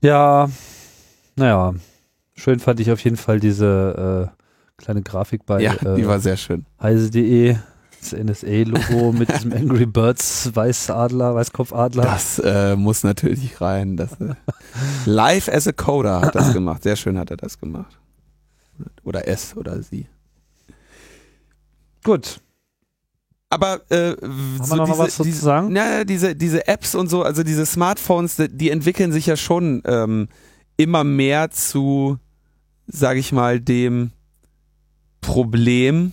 Ja, naja, schön fand ich auf jeden Fall diese äh, kleine Grafik bei ja, die äh, war sehr schön. heise.de, das NSA-Logo *laughs* mit diesem Angry Birds Weißadler, Weißkopfadler. Das äh, muss natürlich rein. Das, äh, live as a Coder hat das gemacht. Sehr schön hat er das gemacht. Oder es oder sie. Gut. Aber äh, Haben wir noch mal was zu sagen? Na, diese, diese Apps und so, also diese Smartphones, die, die entwickeln sich ja schon ähm, immer mehr zu, sage ich mal, dem Problem.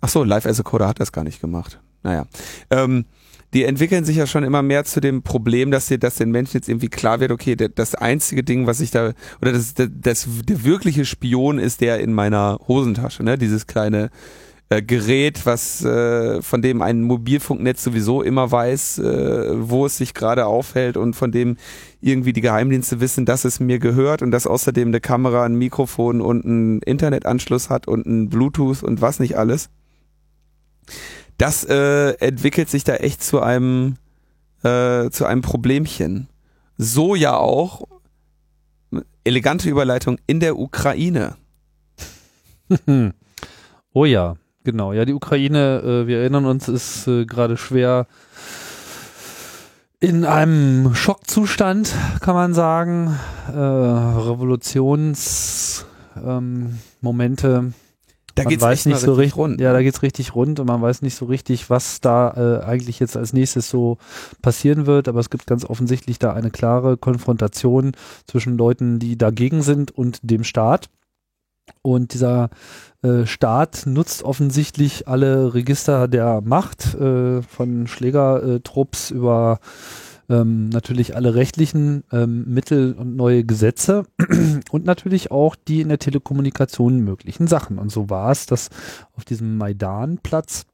Ach so, Live as a Coder hat das gar nicht gemacht. Naja. Ähm, die entwickeln sich ja schon immer mehr zu dem Problem, dass, dir, dass den Menschen jetzt irgendwie klar wird, okay, das einzige Ding, was ich da, oder das, das, das, der wirkliche Spion ist der in meiner Hosentasche, ne? Dieses kleine äh, Gerät, was äh, von dem ein Mobilfunknetz sowieso immer weiß, äh, wo es sich gerade aufhält und von dem irgendwie die Geheimdienste wissen, dass es mir gehört und dass außerdem eine Kamera, ein Mikrofon und einen Internetanschluss hat und ein Bluetooth und was nicht alles. Das äh, entwickelt sich da echt zu einem äh, zu einem Problemchen. So ja auch elegante Überleitung in der Ukraine. *laughs* oh ja, genau. Ja, die Ukraine, äh, wir erinnern uns, ist äh, gerade schwer in einem Schockzustand, kann man sagen. Äh, Revolutionsmomente. Ähm. Da man geht's weiß nicht so richtig richtig rund. Ja, da geht's richtig rund und man weiß nicht so richtig, was da äh, eigentlich jetzt als nächstes so passieren wird. Aber es gibt ganz offensichtlich da eine klare Konfrontation zwischen Leuten, die dagegen sind und dem Staat. Und dieser äh, Staat nutzt offensichtlich alle Register der Macht, äh, von Schlägertrupps über ähm, natürlich alle rechtlichen ähm, Mittel und neue Gesetze *clears throat* und natürlich auch die in der Telekommunikation möglichen Sachen. Und so war es, dass auf diesem Maidan-Platz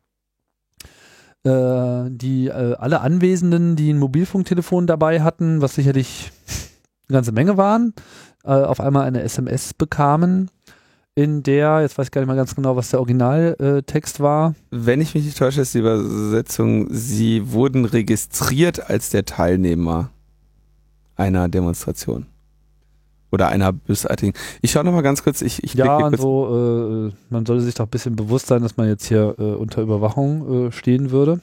äh, die äh, alle Anwesenden, die ein Mobilfunktelefon dabei hatten, was sicherlich eine ganze Menge waren, äh, auf einmal eine SMS bekamen, in der, jetzt weiß ich gar nicht mal ganz genau, was der Originaltext war, Wenn ich mich nicht täusche, ist die Übersetzung, sie wurden registriert als der Teilnehmer einer Demonstration. Oder einer bösartigen. Ich schaue nochmal ganz kurz, ich, ich Ja, kurz. so, äh, man sollte sich doch ein bisschen bewusst sein, dass man jetzt hier äh, unter Überwachung äh, stehen würde.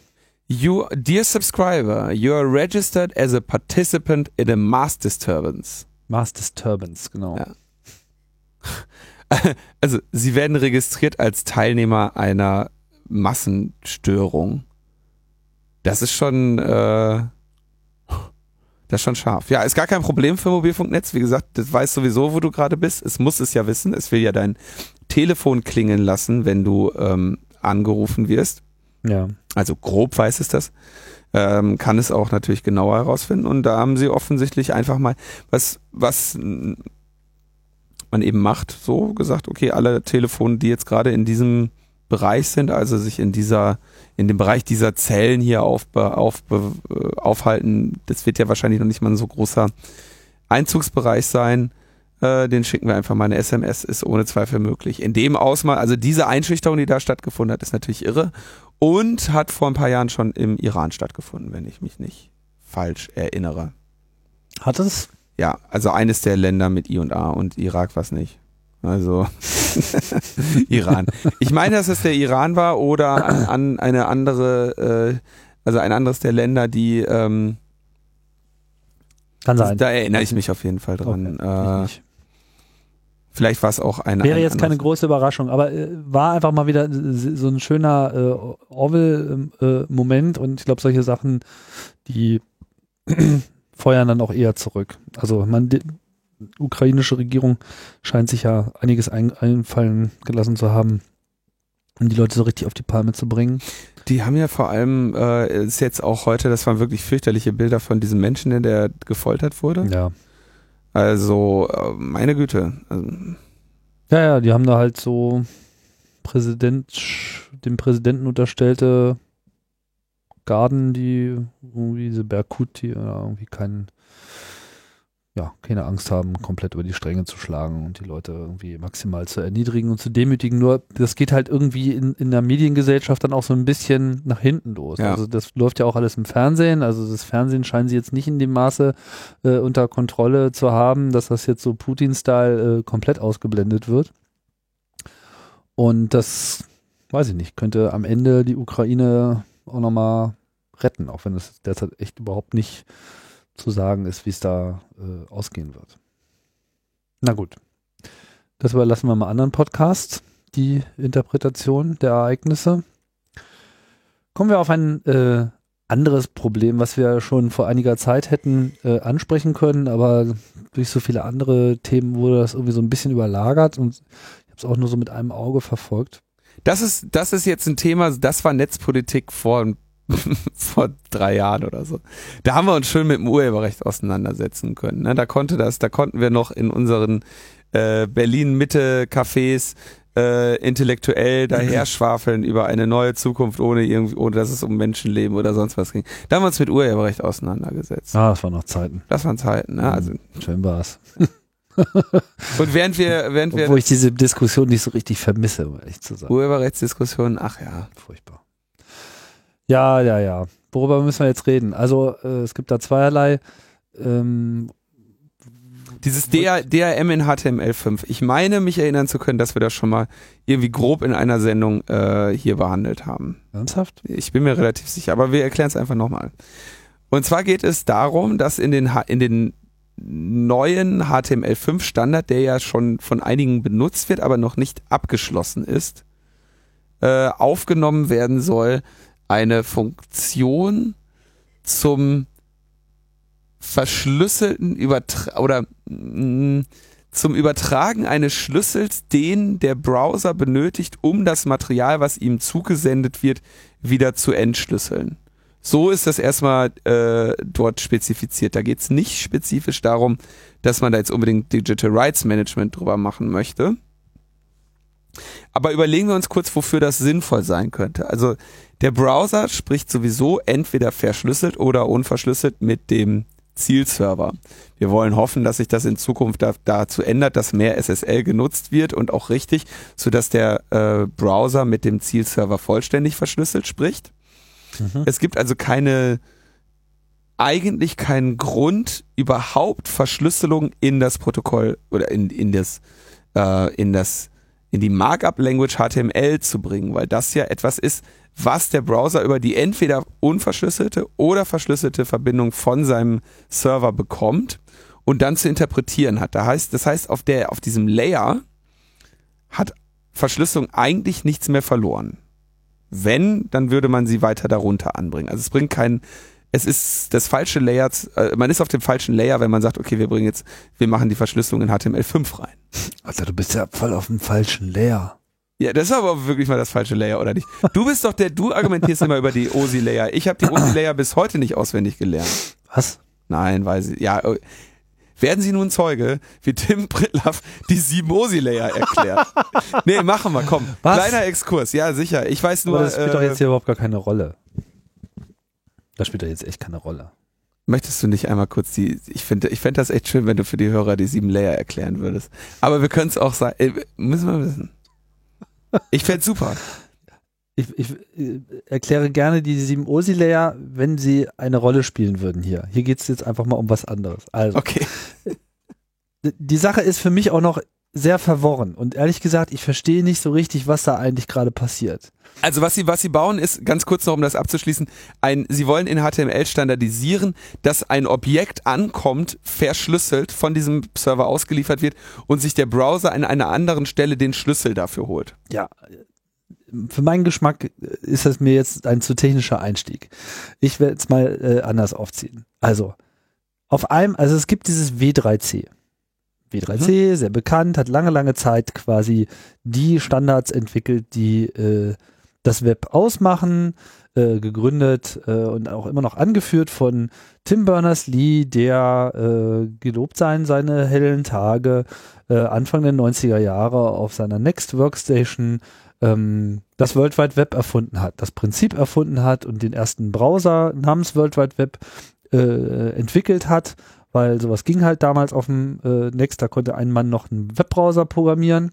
You, dear subscriber, you are registered as a participant in a mass disturbance. Mass Disturbance, genau. Ja. *laughs* Also, sie werden registriert als Teilnehmer einer Massenstörung. Das ist schon, äh, das ist schon scharf. Ja, ist gar kein Problem für Mobilfunknetz. Wie gesagt, das weiß sowieso, wo du gerade bist. Es muss es ja wissen. Es will ja dein Telefon klingeln lassen, wenn du ähm, angerufen wirst. Ja. Also grob weiß es das. Ähm, kann es auch natürlich genauer herausfinden. Und da haben sie offensichtlich einfach mal was, was man eben macht, so gesagt, okay, alle Telefone, die jetzt gerade in diesem Bereich sind, also sich in dieser, in dem Bereich dieser Zellen hier aufbe, aufbe, äh, aufhalten, das wird ja wahrscheinlich noch nicht mal ein so großer Einzugsbereich sein, äh, den schicken wir einfach mal eine SMS, ist ohne Zweifel möglich. In dem Ausmaß, also diese Einschüchterung, die da stattgefunden hat, ist natürlich irre und hat vor ein paar Jahren schon im Iran stattgefunden, wenn ich mich nicht falsch erinnere. Hat es? Ja, also eines der Länder mit I und A und Irak was nicht. Also *laughs* Iran. Ich meine, dass es der Iran war oder an, an eine andere, äh, also ein anderes der Länder, die ähm, Kann sein. da erinnere ich mich auf jeden Fall dran. Okay, Äh, vielleicht war es auch eine. Wäre ein jetzt keine große Überraschung, aber äh, war einfach mal wieder äh, so ein schöner äh, Orwell-Moment und ich glaube, solche Sachen, die feuern dann auch eher zurück. Also man, die ukrainische Regierung scheint sich ja einiges ein, einfallen gelassen zu haben, um die Leute so richtig auf die Palme zu bringen. Die haben ja vor allem, äh, ist jetzt auch heute, das waren wirklich fürchterliche Bilder von diesem Menschen, der, der gefoltert wurde. Ja. Also, äh, meine Güte. Also, Ja, ja, die haben da halt so Präsident, dem Präsidenten unterstellte Garden, die irgendwie diese Berkuti oder irgendwie keinen, ja, keine Angst haben, komplett über die Stränge zu schlagen und die Leute irgendwie maximal zu erniedrigen und zu demütigen. Nur das geht halt irgendwie in, in der Mediengesellschaft dann auch so ein bisschen nach hinten los. Ja. Also das läuft ja auch alles im Fernsehen. Also das Fernsehen scheinen sie jetzt nicht in dem Maße äh, unter Kontrolle zu haben, dass das jetzt so Putin-Style äh, komplett ausgeblendet wird. Und das, weiß ich nicht, könnte am Ende die Ukraine auch nochmal retten, auch wenn es derzeit echt überhaupt nicht zu sagen ist, wie es da äh, ausgehen wird. Na gut. Das überlassen wir mal anderen Podcasts, die Interpretation der Ereignisse. Kommen wir auf ein äh, anderes Problem, was wir schon vor einiger Zeit hätten äh, ansprechen können, aber durch so viele andere Themen wurde das irgendwie so ein bisschen überlagert und ich habe es auch nur so mit einem Auge verfolgt. Das ist, das ist jetzt ein Thema, das war Netzpolitik vor, *laughs* vor drei Jahren oder so. Da haben wir uns schön mit dem Urheberrecht auseinandersetzen können. Ne? Da konnte das, da konnten wir noch in unseren äh, Berlin-Mitte-Cafés äh, intellektuell daher schwafeln *clears throat* über eine neue Zukunft, ohne irgendwie, ohne dass es um Menschenleben oder sonst was ging. Da haben wir uns mit Urheberrecht auseinandergesetzt. Ah, das waren noch Zeiten. Das waren Zeiten, ne? Also, Schön war's. *laughs* und während wir, während wir Obwohl ich diese Diskussion nicht so richtig vermisse, um ehrlich zu sein. Urheberrechtsdiskussionen, ach ja. Furchtbar. Ja, ja, ja. Worüber müssen wir jetzt reden? Also äh, es gibt da zweierlei. Ähm, Dieses DRM in HTML5. Ich meine, mich erinnern zu können, dass wir das schon mal irgendwie grob in einer Sendung äh, hier behandelt haben. ernsthaft? Ich bin mir relativ sicher, aber wir erklären es einfach nochmal. Und zwar geht es darum, dass in den, in den neuen HTML5 Standard, der ja schon von einigen benutzt wird, aber noch nicht abgeschlossen ist, äh, aufgenommen werden soll eine Funktion zum verschlüsselten Übertra oder mh, zum Übertragen eines Schlüssels, den der Browser benötigt, um das Material, was ihm zugesendet wird, wieder zu entschlüsseln. So ist das erstmal äh, dort spezifiziert. Da geht es nicht spezifisch darum, dass man da jetzt unbedingt Digital Rights Management drüber machen möchte. Aber überlegen wir uns kurz, wofür das sinnvoll sein könnte. Also der Browser spricht sowieso entweder verschlüsselt oder unverschlüsselt mit dem Zielserver. Wir wollen hoffen, dass sich das in Zukunft da, dazu ändert, dass mehr SSL genutzt wird und auch richtig, sodass der äh, Browser mit dem Zielserver vollständig verschlüsselt spricht. Es gibt also keine, eigentlich keinen Grund, überhaupt Verschlüsselung in das Protokoll oder in, in das, äh, in das, in die Markup-Language HTML zu bringen, weil das ja etwas ist, was der Browser über die entweder unverschlüsselte oder verschlüsselte Verbindung von seinem Server bekommt und dann zu interpretieren hat. Da heißt, das heißt, auf der, auf diesem Layer hat Verschlüsselung eigentlich nichts mehr verloren. Wenn, dann würde man sie weiter darunter anbringen. Also es bringt keinen, es ist das falsche Layer, äh, man ist auf dem falschen Layer, wenn man sagt, okay, wir bringen jetzt, wir machen die Verschlüsselung in HTML5 rein. Alter, du bist ja voll auf dem falschen Layer. Ja, das ist aber wirklich mal das falsche Layer, oder nicht? Du bist doch der, du argumentierst immer über die OSI-Layer. Ich habe die OSI-Layer bis heute nicht auswendig gelernt. Was? Nein, weiß ich. Ja, werden Sie nun Zeuge, wie Tim Pritlaff die sieben OSI-Layer erklärt? *laughs* nee, machen wir, komm. Was? Kleiner Exkurs, ja, sicher. Ich weiß nur, Aber das spielt doch äh, jetzt hier überhaupt gar keine Rolle. Das spielt doch jetzt echt keine Rolle. Möchtest du nicht einmal kurz die, ich finde, ich fände das echt schön, wenn du für die Hörer die sieben Layer erklären würdest. Aber wir können es auch sagen, äh, müssen wir wissen. Ich fände super. Ich, ich äh, erkläre gerne die sieben OSI-Layer, wenn sie eine Rolle spielen würden hier. Hier geht es jetzt einfach mal um was anderes. Also, Okay. Die Sache ist für mich auch noch sehr verworren und ehrlich gesagt, ich verstehe nicht so richtig, was da eigentlich gerade passiert. Also was sie, was sie bauen ist, ganz kurz noch, um das abzuschließen, ein, sie wollen in HTML standardisieren, dass ein Objekt ankommt, verschlüsselt, von diesem Server ausgeliefert wird und sich der Browser an einer anderen Stelle den Schlüssel dafür holt. Ja, für meinen Geschmack ist das mir jetzt ein zu technischer Einstieg. Ich werde es mal äh, anders aufziehen. Also, auf einem, also es gibt dieses W3C. W3C, sehr bekannt, hat lange, lange Zeit quasi die Standards entwickelt, die äh, das Web ausmachen, äh, gegründet äh, und auch immer noch angeführt von Tim Berners-Lee, der äh, gelobt sein seine hellen Tage äh, Anfang der 90er Jahre auf seiner Next Workstation ähm, das World Wide Web erfunden hat, das Prinzip erfunden hat und den ersten Browser namens World Wide Web äh, entwickelt hat, weil sowas ging halt damals auf dem äh, Next, da konnte ein Mann noch einen Webbrowser programmieren.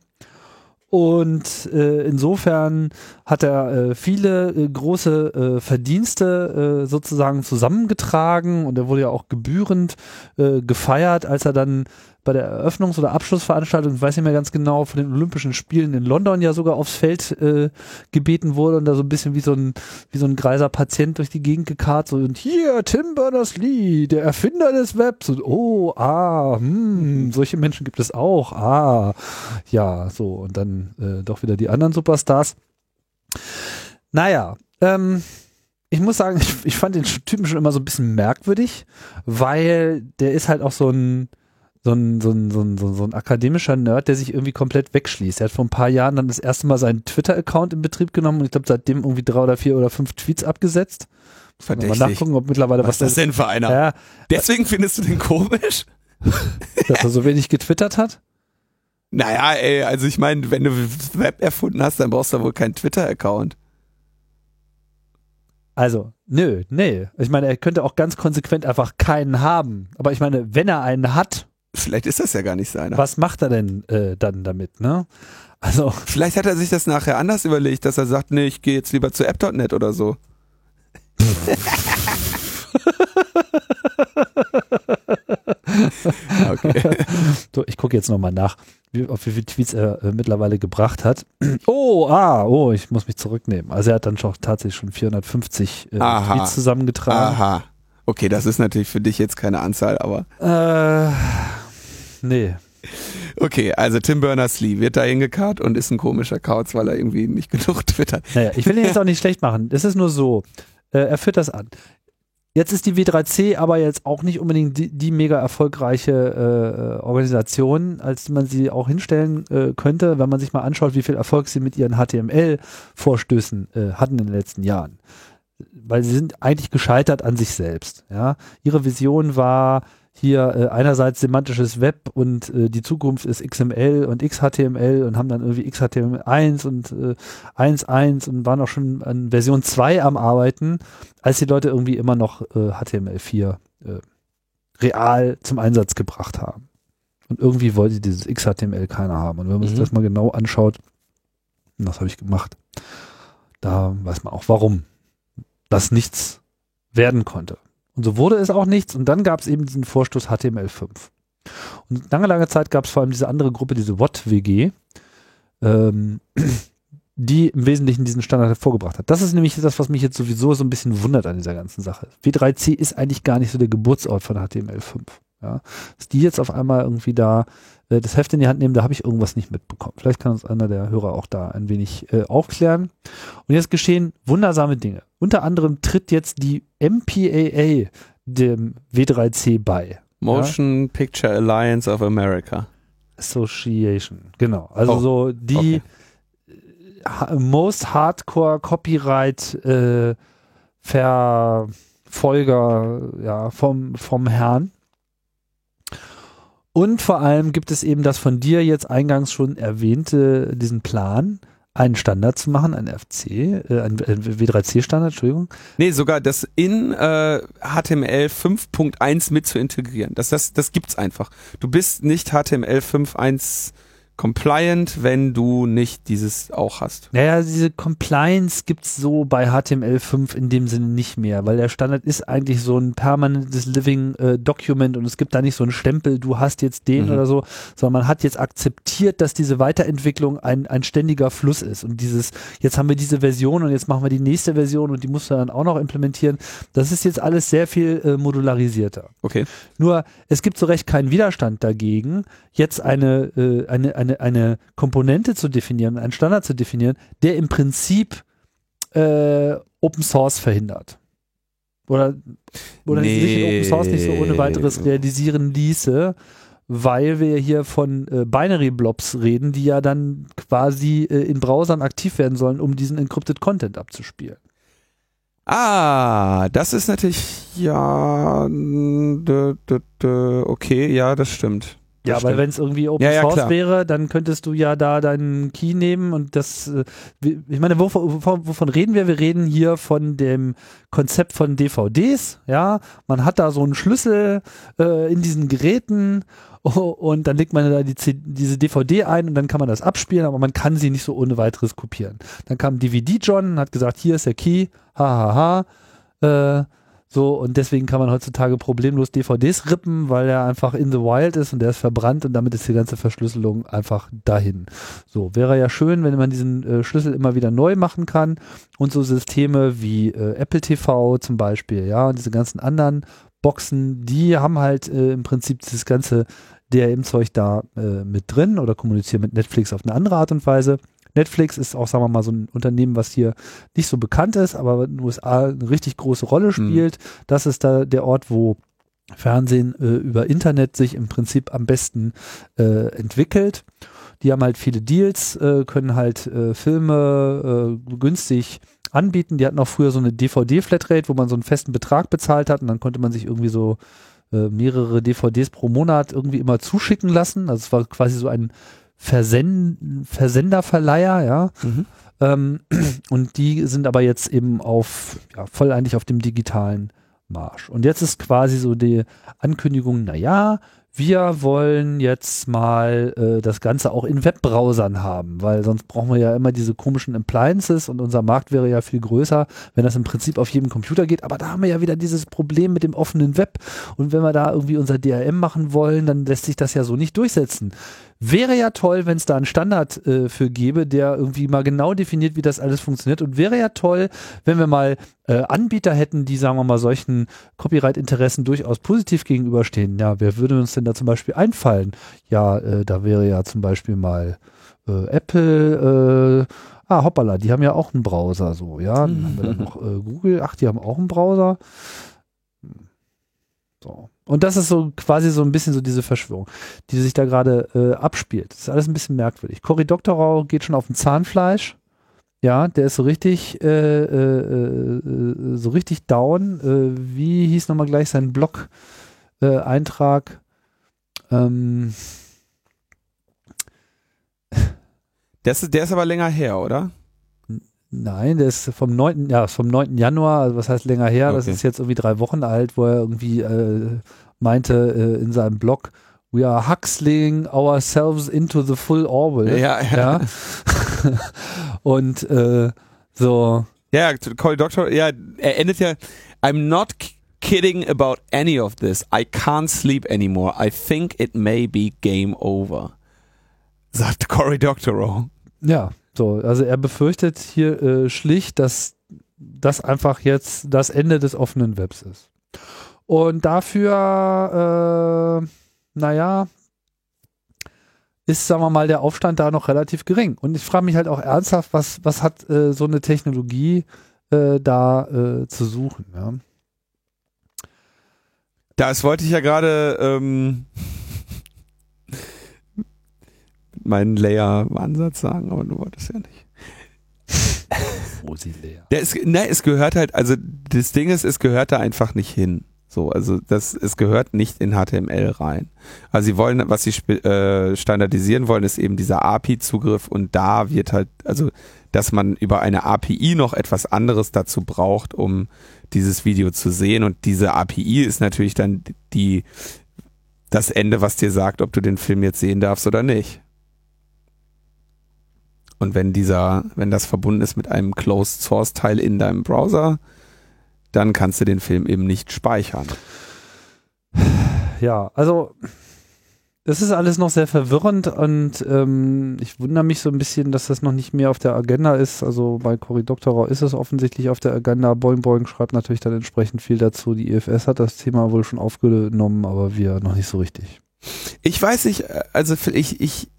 Und äh, insofern hat er äh, viele äh, große äh, Verdienste äh, sozusagen zusammengetragen und er wurde ja auch gebührend äh, gefeiert, als er dann bei der Eröffnungs- oder Abschlussveranstaltung, ich weiß nicht mehr ganz genau, von den Olympischen Spielen in London ja sogar aufs Feld äh, gebeten wurde und da so ein bisschen wie so ein, wie so ein greiser Patient durch die Gegend gekarrt, so und hier, Tim Berners-Lee, der Erfinder des Webs und oh, ah, hm, solche Menschen gibt es auch, ah, ja, so und dann äh, doch wieder die anderen Superstars. Naja, ähm, ich muss sagen, ich, *laughs* ich fand den Typen schon immer so ein bisschen merkwürdig, weil der ist halt auch so ein, so ein, so ein, so ein, so ein, akademischer Nerd, der sich irgendwie komplett wegschließt. Er hat vor ein paar Jahren dann das erste Mal seinen Twitter-Account in Betrieb genommen und ich glaube seitdem irgendwie drei oder vier oder fünf Tweets abgesetzt. Muss man mal Verdächtig. nachgucken, ob mittlerweile Was ist das denn für einer? Ja, Deswegen findest du den komisch? *laughs* dass er so wenig getwittert hat. Naja, ey, also ich meine, wenn du Web erfunden hast, dann brauchst du wohl keinen Twitter-Account. Also, nö, nee. Ich meine, er könnte auch ganz konsequent einfach keinen haben. Aber ich meine, wenn er einen hat, Vielleicht ist das ja gar nicht seiner. was macht er denn äh, dann damit, ne? Also, Vielleicht hat er sich das nachher anders überlegt, dass er sagt, nee, ich gehe jetzt lieber zu app.net oder so. *laughs* okay. So, ich gucke jetzt nochmal nach, wie, auf wie viele Tweets er äh, mittlerweile gebracht hat. *clears throat* Oh, ah, oh, ich muss mich zurücknehmen. Also er hat dann schon tatsächlich schon 450 äh, Aha. Tweets zusammengetragen. Aha. Okay, das ist natürlich für dich jetzt keine Anzahl, aber Äh, nee. okay, also Tim Berners-Lee wird da hingekarrt und ist ein komischer Kauz, weil er irgendwie nicht *laughs* genug twittert. Naja, ich will ihn jetzt auch nicht schlecht machen. Es ist nur so, äh, er führt das an. Jetzt ist die W3C aber jetzt auch nicht unbedingt die, die mega erfolgreiche äh, Organisation, als man sie auch hinstellen äh, könnte, wenn man sich mal anschaut, wie viel Erfolg sie mit ihren HTML-Vorstößen äh, hatten in den letzten Jahren. Weil sie sind eigentlich gescheitert an sich selbst. Ja? Ihre Vision war hier äh, einerseits semantisches Web und äh, die Zukunft ist XML und XHTML und haben dann irgendwie XHTML1 und äh, 1.1 und waren auch schon an Version 2 am Arbeiten, als die Leute irgendwie immer noch äh, HTML4 äh, real zum Einsatz gebracht haben. Und irgendwie wollte dieses XHTML keiner haben. Und wenn man sich Mhm. das mal genau anschaut, und das habe ich gemacht, da weiß man auch warum das nichts werden konnte. Und so wurde es auch nichts. Und dann gab es eben diesen Vorstoß HTML5. Und lange, lange Zeit gab es vor allem diese andere Gruppe, diese WOT-WG, ähm, *clears throat* die im Wesentlichen diesen Standard hervorgebracht hat. Das ist nämlich das, was mich jetzt sowieso so ein bisschen wundert an dieser ganzen Sache. W3C ist eigentlich gar nicht so der Geburtsort von HTML5. Ja. Dass die jetzt auf einmal irgendwie da äh, das Heft in die Hand nehmen, da habe ich irgendwas nicht mitbekommen. Vielleicht kann uns einer der Hörer auch da ein wenig äh, aufklären. Und jetzt geschehen wundersame Dinge. Unter anderem tritt jetzt die MPAA dem W3C bei. Motion Picture Alliance of America. Association, genau. Also Oh, so die okay. ha most hardcore Copyright äh, Verfolger ja, vom, vom Herrn. Und vor allem gibt es eben das von dir jetzt eingangs schon erwähnte, diesen Plan, einen Standard zu machen, ein FC, äh, ein W3C-Standard, Entschuldigung. Nee, sogar das in äh, HTML 5.1 mit zu integrieren. Das, das, das gibt's einfach. Du bist nicht HTML 5.1 compliant, wenn du nicht dieses auch hast. Naja, diese Compliance gibt's so bei HTML5 in dem Sinne nicht mehr, weil der Standard ist eigentlich so ein permanentes Living äh, Document und es gibt da nicht so einen Stempel, du hast jetzt den Mhm. oder so, sondern man hat jetzt akzeptiert, dass diese Weiterentwicklung ein, ein ständiger Fluss ist und dieses, jetzt haben wir diese Version und jetzt machen wir die nächste Version und die musst du dann auch noch implementieren. Das ist jetzt alles sehr viel äh, modularisierter. Okay. Nur es gibt so recht keinen Widerstand dagegen, jetzt eine, äh, eine, eine, eine Komponente zu definieren, einen Standard zu definieren, der im Prinzip äh, Open Source verhindert. Oder, oder Nee. sich in Open Source nicht so ohne weiteres realisieren ließe, weil wir hier von äh, Binary Blobs reden, die ja dann quasi äh, in Browsern aktiv werden sollen, um diesen Encrypted Content abzuspielen. Ah, das ist natürlich, ja, okay, ja, das stimmt. Ja, weil wenn es irgendwie Open Ja, ja, Source klar. wäre, dann könntest du ja da deinen Key nehmen und das, äh, ich meine, wovon, wovon, reden wir? Wir reden hier von dem Konzept von DVDs, ja. Man hat da so einen Schlüssel äh, in diesen Geräten und dann legt man da die, C- diese DVD ein und dann kann man das abspielen, aber man kann sie nicht so ohne weiteres kopieren. Dann kam DVD John und hat gesagt, hier ist der Key, hahaha, äh, so, und deswegen kann man heutzutage problemlos DVDs rippen, weil er einfach in the wild ist und der ist verbrannt und damit ist die ganze Verschlüsselung einfach dahin. So, wäre ja schön, wenn man diesen äh, Schlüssel immer wieder neu machen kann und so Systeme wie äh, Apple TV zum Beispiel, ja, und diese ganzen anderen Boxen, die haben halt äh, im Prinzip dieses ganze DRM-Zeug da äh, mit drin oder kommunizieren mit Netflix auf eine andere Art und Weise. Netflix ist auch, sagen wir mal, so ein Unternehmen, was hier nicht so bekannt ist, aber in den USA eine richtig große Rolle spielt. Das ist da der Ort, wo Fernsehen äh, über Internet sich im Prinzip am besten äh, entwickelt. Die haben halt viele Deals, äh, können halt äh, Filme äh, günstig anbieten. Die hatten auch früher so eine DVD-Flatrate, wo man so einen festen Betrag bezahlt hat und dann konnte man sich irgendwie so äh, mehrere DVDs pro Monat irgendwie immer zuschicken lassen. Also es war quasi so ein Versend Versenderverleiher, ja. Mhm. Ähm, *clears throat* und die sind aber jetzt eben auf, ja, voll eigentlich auf dem digitalen Marsch. Und jetzt ist quasi so die Ankündigung, na ja, wir wollen jetzt mal äh, das Ganze auch in Webbrowsern haben, weil sonst brauchen wir ja immer diese komischen Appliances und unser Markt wäre ja viel größer, wenn das im Prinzip auf jedem Computer geht. Aber da haben wir ja wieder dieses Problem mit dem offenen Web. Und wenn wir da irgendwie unser DRM machen wollen, dann lässt sich das ja so nicht durchsetzen. Wäre ja toll, wenn es da einen Standard äh, für gäbe, der irgendwie mal genau definiert, wie das alles funktioniert. Und wäre ja toll, wenn wir mal äh, Anbieter hätten, die, sagen wir mal, solchen Copyright-Interessen durchaus positiv gegenüberstehen. Ja, wer würde uns denn da zum Beispiel einfallen? Ja, äh, da wäre ja zum Beispiel mal äh, Apple, äh, ah, hoppala, die haben ja auch einen Browser, so, ja. Dann haben wir dann *laughs* noch äh, Google, ach, die haben auch einen Browser. So. Und das ist so quasi so ein bisschen so diese Verschwörung, die sich da gerade äh, abspielt. Das ist alles ein bisschen merkwürdig. Cory Doctorow geht schon auf dem Zahnfleisch. Ja, der ist so richtig, äh, äh, äh, so richtig down. Äh, wie hieß nochmal gleich sein Blog-Eintrag? ähm, Das der ist aber länger her, oder? Nein, der ist vom 9. Ja, vom 9. Januar, also was heißt länger her? Das Okay. ist jetzt irgendwie drei Wochen alt, wo er irgendwie äh, meinte äh, in seinem Blog, we are huxling ourselves into the full Orwell. Ja, ja. ja. *laughs* Und äh, so, Ja, Cory Doctor, ja, er endet ja, I'm not kidding about any of this. I can't sleep anymore. I think it may be game over. Sagt Cory Doctorow. ja, so, also er befürchtet hier äh, schlicht, dass das einfach jetzt das Ende des offenen Webs ist. Und dafür, äh, naja, ist, sagen wir mal, der Aufstand da noch relativ gering. Und ich frage mich halt auch ernsthaft, was, was hat äh, so eine Technologie äh, da äh, zu suchen? Ja? Das wollte ich ja gerade ähm, meinen Layer-Ansatz sagen, aber du wolltest ja nicht. *laughs* Wo sie leer. Der ist, ne, es gehört halt, also das Ding ist, es gehört da einfach nicht hin. So, also das, es gehört nicht in HTML rein. Also sie wollen, was sie äh, standardisieren wollen, ist eben dieser API-Zugriff und da wird halt, also dass man über eine API noch etwas anderes dazu braucht, um dieses Video zu sehen. Und diese API ist natürlich dann die, das Ende, was dir sagt, ob du den Film jetzt sehen darfst oder nicht. Und wenn dieser, wenn das verbunden ist mit einem Closed Source Teil in deinem Browser, dann kannst du den Film eben nicht speichern. Ja, also das ist alles noch sehr verwirrend und ähm, ich wundere mich so ein bisschen, dass das noch nicht mehr auf der Agenda ist. Also bei Cory Doctorow ist es offensichtlich auf der Agenda. Boing Boing schreibt natürlich dann entsprechend viel dazu. Die IFS hat das Thema wohl schon aufgenommen, aber wir noch nicht so richtig. Ich weiß nicht, also ich, ich,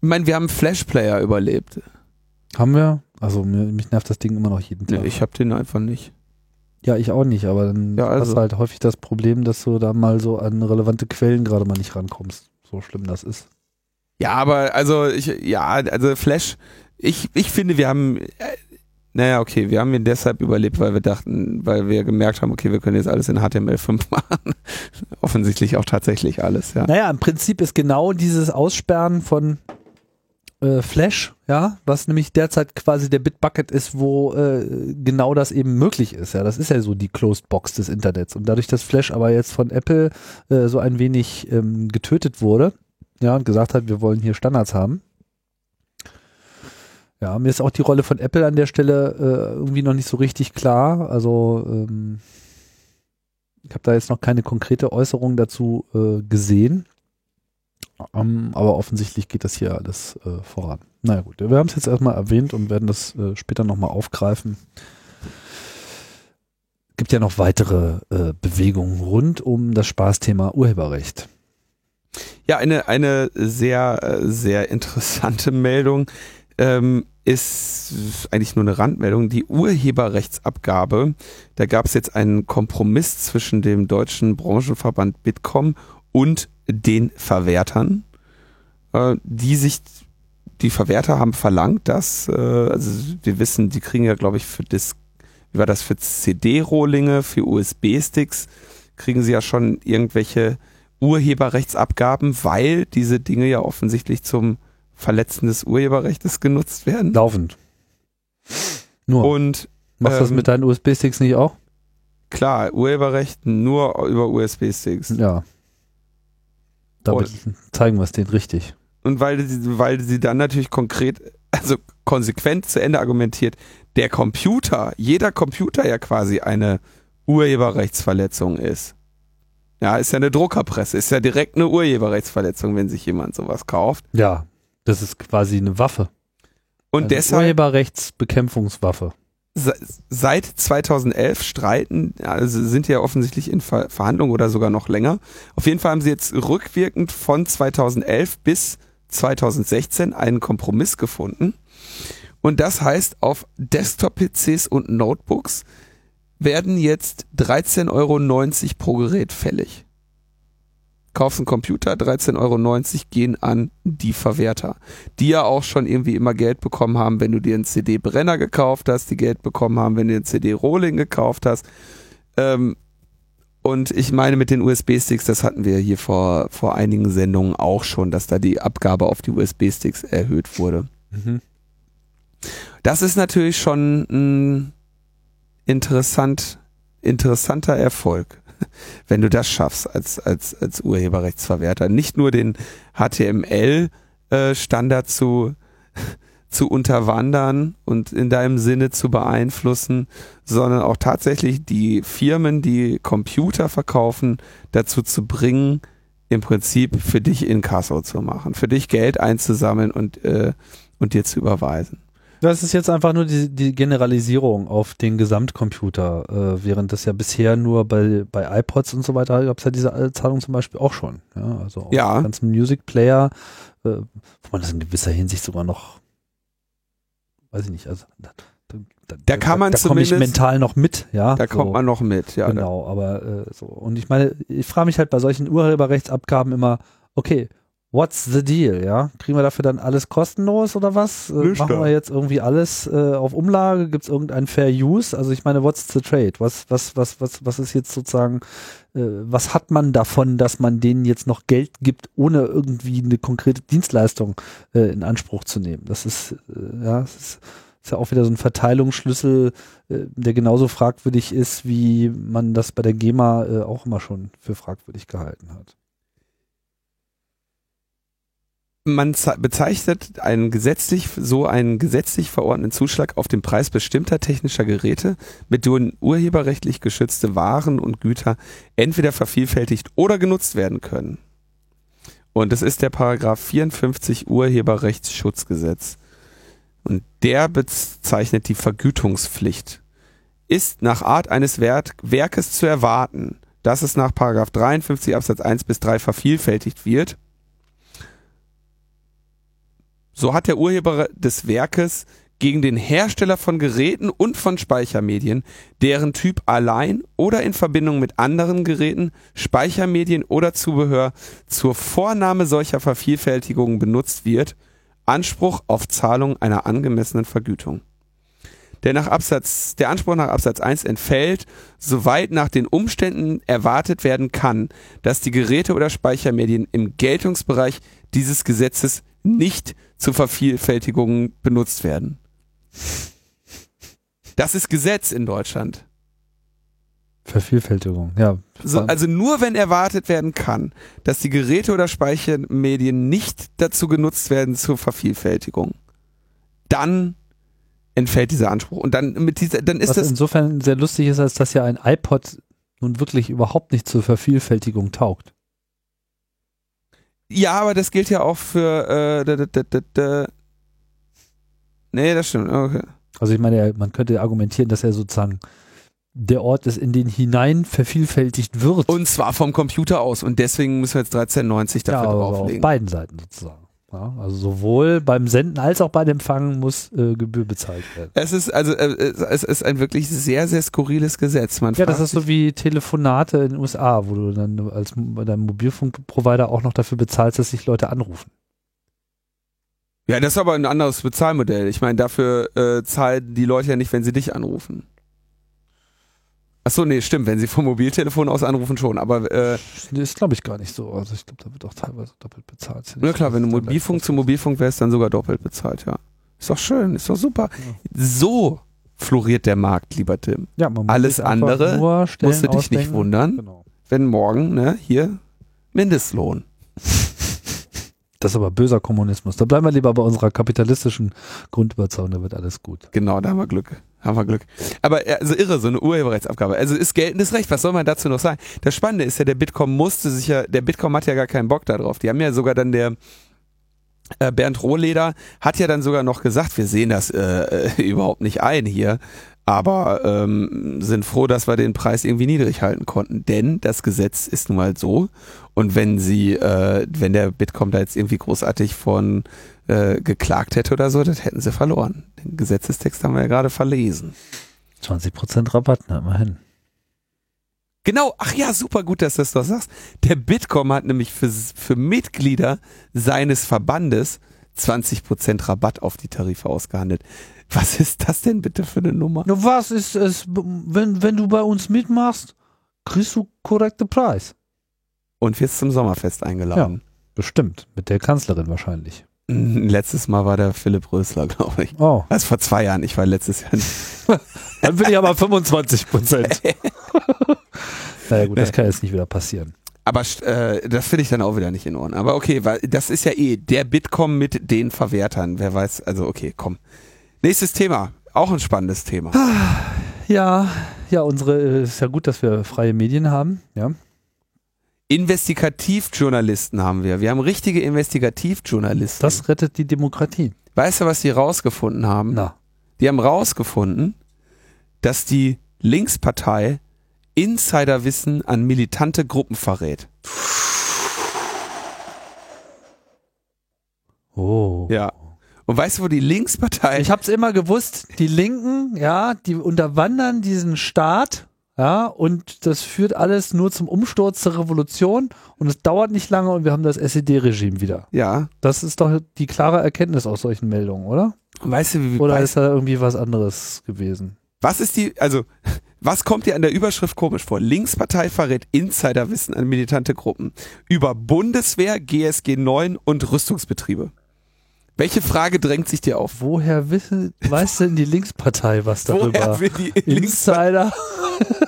ich meine, wir haben Flash-Player überlebt. Haben wir? Also mich nervt das Ding immer noch jeden Tag. Nee, ich habe den einfach nicht. Ja, ich auch nicht, aber dann ja, also. hast du halt häufig das Problem, dass du da mal so an relevante Quellen gerade mal nicht rankommst. So schlimm das ist. Ja, aber also ich, ja, also Flash, ich, ich finde, wir haben, äh, naja, okay, wir haben ihn deshalb überlebt, weil wir dachten, weil wir gemerkt haben, okay, wir können jetzt alles in HTML5 *laughs* machen. Offensichtlich auch tatsächlich alles, ja. Naja, im Prinzip ist genau dieses Aussperren von äh, Flash, ja, was nämlich derzeit quasi der Bitbucket ist, wo äh, genau das eben möglich ist. Ja, das ist ja so die Closed Box des Internets. Und dadurch, dass Flash aber jetzt von Apple äh, so ein wenig ähm, getötet wurde, ja, und gesagt hat, wir wollen hier Standards haben. Ja, mir ist auch die Rolle von Apple an der Stelle äh, irgendwie noch nicht so richtig klar. Also ähm, ich habe da jetzt noch keine konkrete Äußerung dazu äh, gesehen. Um, aber offensichtlich geht das hier alles äh, voran. Naja gut, wir haben es jetzt erstmal erwähnt und werden das äh, später nochmal aufgreifen. Gibt ja noch weitere äh, Bewegungen rund um das Spaßthema Urheberrecht. Ja, eine, eine sehr, äh, sehr interessante *laughs* Meldung ähm, ist eigentlich nur eine Randmeldung. Die Urheberrechtsabgabe, da gab es jetzt einen Kompromiss zwischen dem deutschen Branchenverband Bitkom und den Verwertern, äh, die sich, die Verwerter haben verlangt, dass, äh, also wir wissen, die kriegen ja, glaube ich, für das, wie war das, für CD-Rohlinge, für USB-Sticks, kriegen sie ja schon irgendwelche Urheberrechtsabgaben, weil diese Dinge ja offensichtlich zum Verletzen des Urheberrechts genutzt werden. Laufend. Nur. Und machst du ähm, das mit deinen USB-Sticks nicht auch? Klar, Urheberrecht nur über USB-Sticks. Ja. Damit und, zeigen wir es denen richtig. Und weil sie, weil sie dann natürlich konkret, also konsequent zu Ende argumentiert, der Computer, jeder Computer ja quasi eine Urheberrechtsverletzung ist. Ja, ist ja eine Druckerpresse, ist ja direkt eine Urheberrechtsverletzung, wenn sich jemand sowas kauft. Ja, das ist quasi eine Waffe. Und eine deshalb. Urheberrechtsbekämpfungswaffe seit 2011 streiten, also sind ja offensichtlich in Ver Verhandlungen oder sogar noch länger. Auf jeden Fall haben sie jetzt rückwirkend von 2011 bis 2016 einen Kompromiss gefunden. Und das heißt, auf Desktop-PCs und Notebooks werden jetzt 13,90 Euro pro Gerät fällig kaufst einen Computer, 13,90 Euro gehen an die Verwerter, die ja auch schon irgendwie immer Geld bekommen haben, wenn du dir einen CD-Brenner gekauft hast, die Geld bekommen haben, wenn du einen CD-Rolling gekauft hast. Ähm, und ich meine mit den USB-Sticks, das hatten wir hier vor, vor einigen Sendungen auch schon, dass da die Abgabe auf die USB-Sticks erhöht wurde. Mhm. Das ist natürlich schon ein interessant, interessanter Erfolg *laughs* wenn du das schaffst als, als, als Urheberrechtsverwerter. Nicht nur den HTML-Standard äh, zu, *laughs* zu unterwandern und in deinem Sinne zu beeinflussen, sondern auch tatsächlich die Firmen, die Computer verkaufen, dazu zu bringen, im Prinzip für dich Inkasso zu machen, für dich Geld einzusammeln und, äh, und dir zu überweisen. Das ist jetzt einfach nur die, die Generalisierung auf den Gesamtcomputer, äh, während das ja bisher nur bei, bei iPods und so weiter gab es ja diese Zahlung zum Beispiel auch schon. Ja, also auch ja. ganzen Music Player, äh, wo man das in gewisser Hinsicht sogar noch, weiß ich nicht, also da, da, kann man da, da komme ich mental noch mit, ja. Da kommt man noch mit, ja. Genau, aber äh, so. Und ich meine, ich frage mich halt bei solchen Urheberrechtsabgaben immer, okay, What's the deal, ja? Kriegen wir dafür dann alles kostenlos oder was? Äh, Nüchter. machen wir jetzt irgendwie alles äh, auf Umlage? Gibt es irgendein Fair Use? Also ich meine, what's the trade? Was, was, was, was, was ist jetzt sozusagen, äh, was hat man davon, dass man denen jetzt noch Geld gibt, ohne irgendwie eine konkrete Dienstleistung äh, in Anspruch zu nehmen? Das ist, äh, ja, das ist, ist ja auch wieder so ein Verteilungsschlüssel, äh, der genauso fragwürdig ist, wie man das bei der GEMA äh, auch immer schon für fragwürdig gehalten hat. Man ze- bezeichnet einen gesetzlich, so einen gesetzlich verordneten Zuschlag auf den Preis bestimmter technischer Geräte, mit denen urheberrechtlich geschützte Waren und Güter entweder vervielfältigt oder genutzt werden können. Und das ist der Paragraph 54 Urheberrechtsschutzgesetz. Und der bezeichnet die Vergütungspflicht. Ist nach Art eines Wert Werkes zu erwarten, dass es nach Paragraph 53 Absatz 1 bis 3 vervielfältigt wird, so hat der Urheber des Werkes gegen den Hersteller von Geräten und von Speichermedien, deren Typ allein oder in Verbindung mit anderen Geräten, Speichermedien oder Zubehör zur Vornahme solcher Vervielfältigungen benutzt wird, Anspruch auf Zahlung einer angemessenen Vergütung. Der, nach Absatz, der Anspruch nach Absatz 1 entfällt, soweit nach den Umständen erwartet werden kann, dass die Geräte oder Speichermedien im Geltungsbereich dieses Gesetzes nicht zur Vervielfältigung benutzt werden. Das ist Gesetz in Deutschland. Vervielfältigung, ja. So, also nur wenn erwartet werden kann, dass die Geräte oder Speichermedien nicht dazu genutzt werden zur Vervielfältigung, dann entfällt dieser Anspruch. Und dann mit dieser, dann ist Was das insofern sehr lustig ist, als dass ja ein iPod nun wirklich überhaupt nicht zur Vervielfältigung taugt. Ja, aber das gilt ja auch für. Äh, da, da, da. Nee, das stimmt. Okay. Also ich meine, man könnte argumentieren, dass er sozusagen der Ort ist, in den hinein vervielfältigt wird. Und zwar vom Computer aus. Und deswegen müssen wir jetzt 13,90 ja, dafür aber auf drauflegen. beiden Seiten sozusagen. Ja, also sowohl beim Senden als auch beim Empfangen muss äh, Gebühr bezahlt werden. Es ist also äh, es ist ein wirklich sehr sehr skurriles Gesetz. Man Ja, das ist so wie Telefonate in den USA, wo du dann als bei deinem Mobilfunkprovider auch noch dafür bezahlst, dass sich Leute anrufen. Ja, das ist aber ein anderes Bezahlmodell. Ich meine, dafür äh, zahlen die Leute ja nicht, wenn sie dich anrufen. Ach so, nee, stimmt. Wenn sie vom Mobiltelefon aus anrufen schon. Aber äh, Das ist, glaube ich, gar nicht so. Also ich glaube, da wird auch teilweise doppelt bezahlt. Ja na nicht klar, wenn du Mobilfunk zu Mobilfunk wärst, dann sogar doppelt bezahlt, ja. Ist doch schön, ist doch super. So floriert der Markt, lieber Tim. Ja, man muss Alles andere musst du dich nicht ausdenken. wundern. Genau. Wenn morgen, ne, hier Mindestlohn. Das ist aber böser Kommunismus. Da bleiben wir lieber bei unserer kapitalistischen Grundüberzeugung, da wird alles gut. Genau, da haben wir Glück. Haben wir Glück. Aber also irre, so eine Urheberrechtsabgabe. Also ist geltendes Recht. Was soll man dazu noch sagen? Das Spannende ist ja, der Bitkom musste sich ja, der Bitkom hat ja gar keinen Bock darauf. Die haben ja sogar dann der äh, Bernd Rohleder hat ja dann sogar noch gesagt, wir sehen das äh, *laughs* überhaupt nicht ein hier, aber ähm, sind froh, dass wir den Preis irgendwie niedrig halten konnten. Denn das Gesetz ist nun mal so. Und wenn sie, äh, wenn der Bitkom da jetzt irgendwie großartig von äh, geklagt hätte oder so, das hätten sie verloren. Den Gesetzestext haben wir ja gerade verlesen. 20% Rabatt, na immerhin. Genau, ach ja, super gut, dass du das doch sagst. Der Bitkom hat nämlich für, für Mitglieder seines Verbandes 20% Rabatt auf die Tarife ausgehandelt. Was ist das denn bitte für eine Nummer? Na was ist es, wenn, wenn du bei uns mitmachst, kriegst du korrekte Preis. Und wirst zum Sommerfest eingeladen. Bestimmt, mit der Kanzlerin wahrscheinlich. *laughs* Letztes Mal war der Philipp Rösler, glaube ich. Oh, Also vor zwei Jahren, ich war letztes Jahr nicht. *laughs* dann will ich aber 25 Prozent. *laughs* naja gut, das kann jetzt nicht wieder passieren. Aber äh, das finde ich dann auch wieder nicht in Ordnung. Aber okay, weil das ist ja eh der Bitkom mit den Verwertern. Wer weiß, also okay, komm. Nächstes Thema. Auch ein spannendes Thema. Ja, ja, unsere, äh, ist ja gut, dass wir freie Medien haben, ja. Investigativjournalisten haben wir. Wir haben richtige Investigativjournalisten. Das rettet die Demokratie. weißt du, was die rausgefunden haben? Na, Die haben rausgefunden, dass die Linkspartei Insiderwissen an militante Gruppen verrät. oh. Ja. Und weißt du, wo die Linkspartei Ich hab's immer gewusst, die Linken, ja, die unterwandern diesen Staat, Ja, und das führt alles nur zum Umsturz der Revolution und es dauert nicht lange und wir haben das SED-Regime wieder. Ja. Das ist doch die klare Erkenntnis aus solchen Meldungen, oder? Weißt du, wie, Oder ist da irgendwie was anderes gewesen? was ist die, also, *laughs* was kommt dir an der Überschrift komisch vor? Linkspartei verrät Insiderwissen an militante Gruppen über Bundeswehr, GSG 9 und Rüstungsbetriebe. Welche Frage drängt sich dir auf? Woher wissen, weiß denn die Linkspartei was darüber? Woher will die Insider,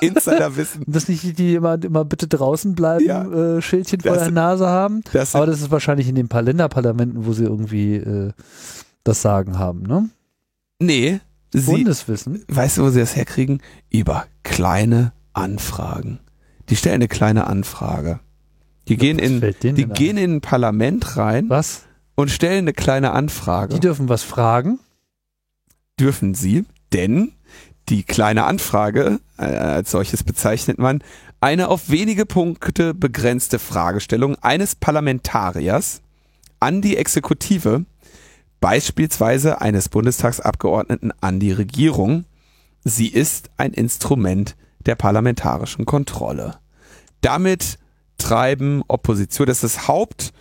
Insider wissen? *laughs* das nicht die, die immer, immer bitte draußen bleiben, Ja. äh, Schildchen vor Das- der Nase haben. Das Aber das ist wahrscheinlich in den paar Länderparlamenten, wo sie irgendwie äh, das Sagen haben, ne? nee, sie, Bundeswissen. weißt du, wo sie das herkriegen? Über kleine Anfragen. Die stellen eine kleine Anfrage. Die gehen in, die ein? gehen in ein Parlament rein Was? Und stellen eine kleine Anfrage. Die dürfen was fragen. dürfen sie, denn die kleine Anfrage, äh, als solches bezeichnet man, eine auf wenige Punkte begrenzte Fragestellung eines Parlamentariers an die Exekutive, beispielsweise eines Bundestagsabgeordneten an die Regierung. Sie ist ein Instrument der parlamentarischen Kontrolle. Damit treiben Opposition, das ist das Haupt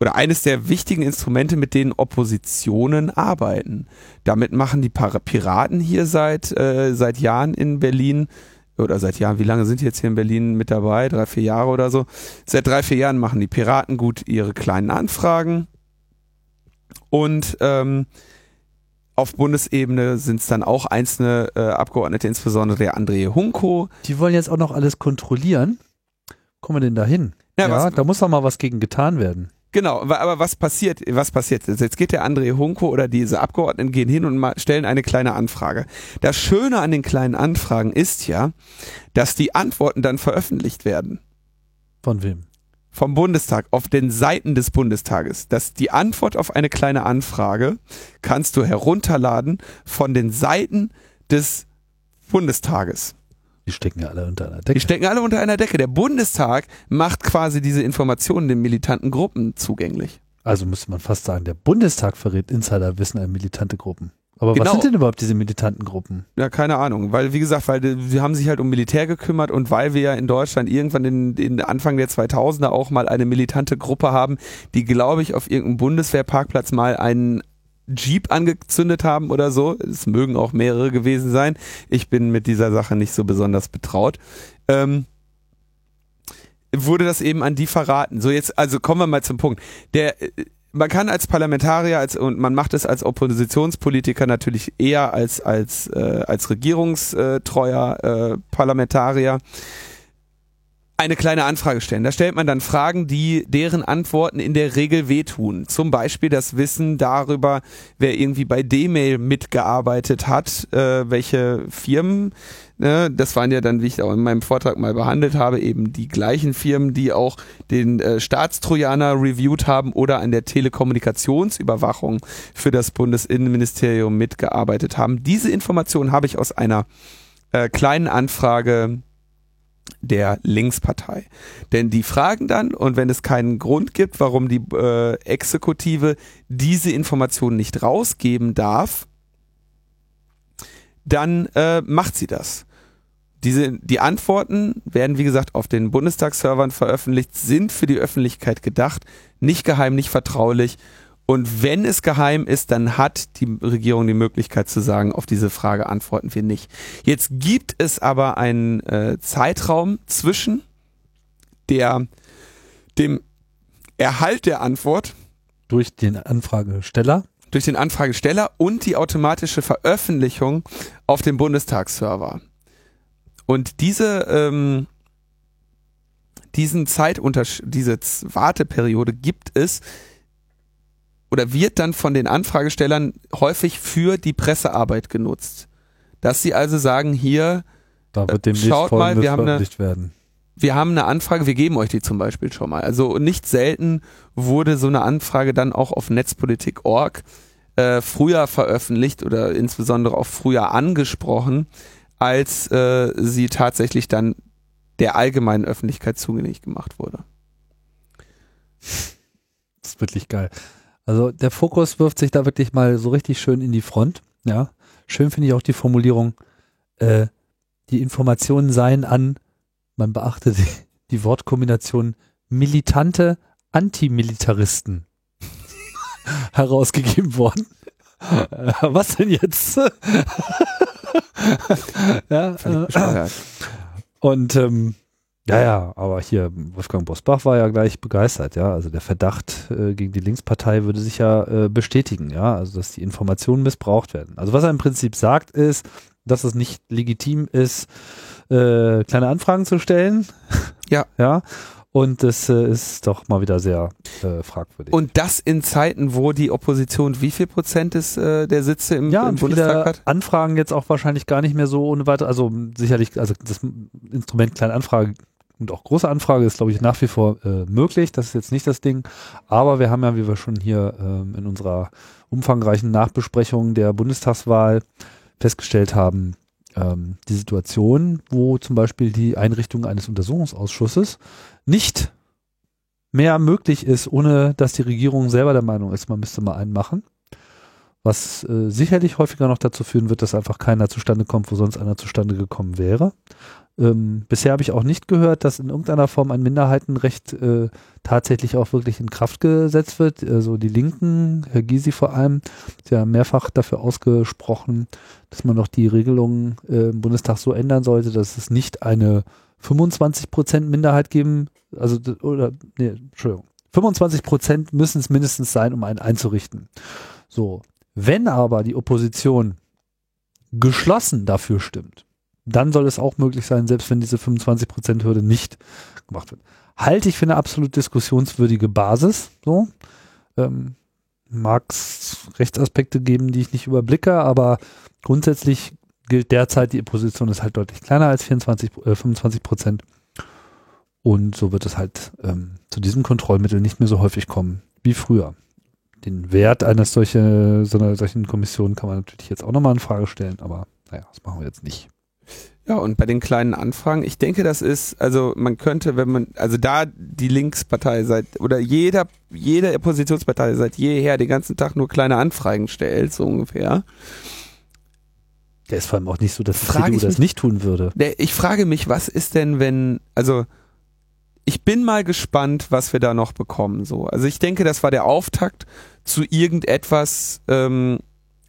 oder eines der wichtigen Instrumente, mit denen Oppositionen arbeiten. Damit machen die Piraten hier seit, äh, seit Jahren in Berlin, oder seit Jahren, wie lange sind die jetzt hier in Berlin mit dabei? Drei, vier Jahre oder so. Seit drei, vier Jahren machen die Piraten gut ihre kleinen Anfragen. Und ähm, auf Bundesebene sind es dann auch einzelne äh, Abgeordnete, insbesondere der André Hunko. Die wollen jetzt auch noch alles kontrollieren. Kommen wir denn da hin? Ja, Ja, was- da muss doch mal was gegen getan werden. Genau, aber was passiert, was passiert? jetzt? Jetzt geht der André Hunko oder diese Abgeordneten gehen hin und stellen eine kleine Anfrage. Das Schöne an den kleinen Anfragen ist ja, dass die Antworten dann veröffentlicht werden Von wem? vom Bundestag auf den Seiten des Bundestages. Dass die Antwort auf eine kleine Anfrage kannst du herunterladen von den Seiten des Bundestages. Die stecken ja alle unter einer Die Decke. stecken alle unter einer Decke. Der Bundestag macht quasi diese Informationen den militanten Gruppen zugänglich. Also müsste man fast sagen, der Bundestag verrät Insiderwissen an militante Gruppen. Aber Genau. was sind denn überhaupt diese militanten Gruppen? Ja, keine Ahnung, weil wie gesagt, weil die- sie haben sich halt um Militär gekümmert und weil wir ja in Deutschland irgendwann in, in Anfang der 2000er auch mal eine militante Gruppe haben, die glaube ich auf irgendeinem Bundeswehrparkplatz mal einen Jeep angezündet haben oder so. Es mögen auch mehrere gewesen sein. Ich bin mit dieser Sache nicht so besonders betraut. Ähm, wurde das eben an die verraten. So jetzt, also kommen wir mal zum Punkt. Der, äh, man kann als Parlamentarier als, und man macht es als Oppositionspolitiker natürlich eher als, als, äh, als regierungstreuer äh, Parlamentarier eine kleine Anfrage stellen. Da stellt man dann Fragen, die deren Antworten in der Regel wehtun. Zum Beispiel das Wissen darüber, wer irgendwie bei D-Mail mitgearbeitet hat, äh, welche Firmen. Ne, das waren ja dann, wie ich auch in meinem Vortrag mal behandelt habe, eben die gleichen Firmen, die auch den äh, Staatstrojaner reviewed haben oder an der Telekommunikationsüberwachung für das Bundesinnenministerium mitgearbeitet haben. Diese Informationen habe ich aus einer äh, kleinen Anfrage der Linkspartei. Denn die fragen dann, und wenn es keinen Grund gibt, warum die äh, Exekutive diese Informationen nicht rausgeben darf, dann äh, macht sie das. Diese, die Antworten werden, wie gesagt, auf den Bundestagsservern veröffentlicht, sind für die Öffentlichkeit gedacht, nicht geheim, nicht vertraulich. Und wenn es geheim ist, dann hat die Regierung die Möglichkeit zu sagen, auf diese Frage antworten wir nicht. Jetzt gibt es aber einen äh, Zeitraum zwischen der, dem Erhalt der Antwort Durch den Anfragesteller. durch den Anfragesteller und die automatische Veröffentlichung auf dem Bundestagsserver. Und diese, ähm, diesen Zeituntersch diese Warteperiode gibt es oder wird dann von den Anfragestellern häufig für die Pressearbeit genutzt. Dass sie also sagen, hier, Da wird demnächst Schaut mal, wir haben eine- werden. wir haben eine Anfrage, wir geben euch die zum Beispiel schon mal. Also nicht selten wurde so eine Anfrage dann auch auf netzpolitik.org äh, früher veröffentlicht oder insbesondere auch früher angesprochen, als äh, sie tatsächlich dann der allgemeinen Öffentlichkeit zugänglich gemacht wurde. Das ist wirklich geil. Also der Fokus wirft sich da wirklich mal so richtig schön in die Front. Ja, schön finde ich auch die Formulierung. Äh, die Informationen seien an, man beachte die, die Wortkombination militante Antimilitaristen *laughs* herausgegeben worden. Äh, was denn jetzt? *laughs* ja, äh, und ähm, ja, ja, aber hier, Wolfgang Bosbach war ja gleich begeistert, ja. Also der Verdacht äh, gegen die Linkspartei würde sich ja äh, bestätigen, ja. Also dass die Informationen missbraucht werden. Also was er im Prinzip sagt, ist, dass es nicht legitim ist, äh, kleine Anfragen zu stellen. Ja. *laughs* ja. Und das äh, ist doch mal wieder sehr äh, fragwürdig. Und das in Zeiten, wo die Opposition wie viel Prozent des, äh, der Sitze im, ja, im und Bundestag hat? Anfragen jetzt auch wahrscheinlich gar nicht mehr so ohne weiter, also sicherlich, also das Instrument kleine Anfrage und auch große Anfrage ist, glaube ich, nach wie vor äh, möglich. Das ist jetzt nicht das Ding. Aber wir haben ja, wie wir schon hier ähm, in unserer umfangreichen Nachbesprechung der Bundestagswahl festgestellt haben, ähm, die Situation, wo zum Beispiel die Einrichtung eines Untersuchungsausschusses nicht mehr möglich ist, ohne dass die Regierung selber der Meinung ist, man müsste mal einen machen. Was äh, sicherlich häufiger noch dazu führen wird, dass einfach keiner zustande kommt, wo sonst einer zustande gekommen wäre. Ähm, bisher habe ich auch nicht gehört, dass in irgendeiner Form ein Minderheitenrecht äh, tatsächlich auch wirklich in Kraft gesetzt wird. Also die Linken, Herr Gysi vor allem, ist ja mehrfach dafür ausgesprochen, dass man doch die Regelungen äh, im Bundestag so ändern sollte, dass es nicht eine 25 Prozent Minderheit geben, also oder nee, Entschuldigung, 25 Prozent müssen es mindestens sein, um einen einzurichten. So, wenn aber die Opposition geschlossen dafür stimmt, dann soll es auch möglich sein, selbst wenn diese 25%-Hürde nicht gemacht wird. Halte ich für eine absolut diskussionswürdige Basis. So. Ähm, Mag es Rechtsaspekte geben, die ich nicht überblicke, aber grundsätzlich gilt derzeit, die Opposition ist halt deutlich kleiner als 24, äh, 25 Prozent. Und so wird es halt ähm, zu diesem Kontrollmittel nicht mehr so häufig kommen wie früher. Den Wert eines solche, so einer solchen Kommission kann man natürlich jetzt auch nochmal in Frage stellen, aber naja, das machen wir jetzt nicht. Ja, und bei den kleinen Anfragen, ich denke, das ist, also man könnte, wenn man, also da die Linkspartei seit, oder jeder, jede Oppositionspartei seit jeher den ganzen Tag nur kleine Anfragen stellt, so ungefähr. Der ist vor allem auch nicht so, dass die CDU das mich- nicht tun würde. Der- Ich frage mich, was ist denn, wenn, also ich bin mal gespannt, was wir da noch bekommen. So, also ich denke, das war der Auftakt zu irgendetwas. Ähm,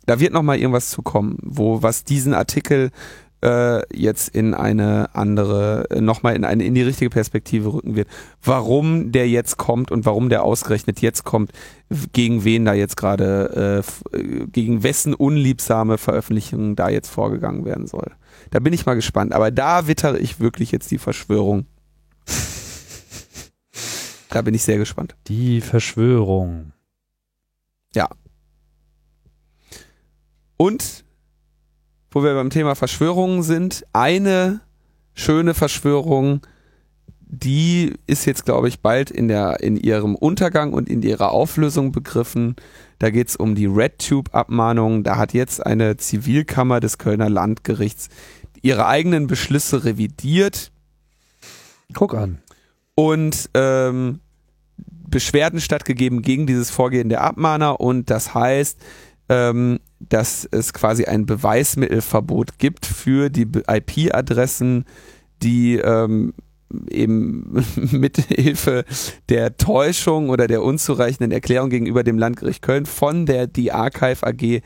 da wird noch mal irgendwas zukommen, wo was diesen Artikel äh, jetzt in eine andere, noch mal in eine in die richtige Perspektive rücken wird. Warum der jetzt kommt und warum der ausgerechnet jetzt kommt, gegen wen da jetzt gerade, äh, äh, gegen wessen unliebsame Veröffentlichung da jetzt vorgegangen werden soll. Da bin ich mal gespannt. Aber da wittere ich wirklich jetzt die Verschwörung. Da bin ich sehr gespannt. Die Verschwörung. Und wo wir beim Thema Verschwörungen sind, eine schöne Verschwörung, die ist jetzt, glaube ich, bald in, der, in ihrem Untergang und in ihrer Auflösung begriffen. Da geht es um die RedTube-Abmahnung. Da hat jetzt eine Zivilkammer des Kölner Landgerichts ihre eigenen Beschlüsse revidiert Guck an. Und ähm, Beschwerden stattgegeben gegen dieses Vorgehen der Abmahner und das heißt, ähm, dass es quasi ein Beweismittelverbot gibt für die IP-Adressen, die ähm, eben *laughs* mit Hilfe der Täuschung oder der unzureichenden Erklärung gegenüber dem Landgericht Köln von der die Archive AG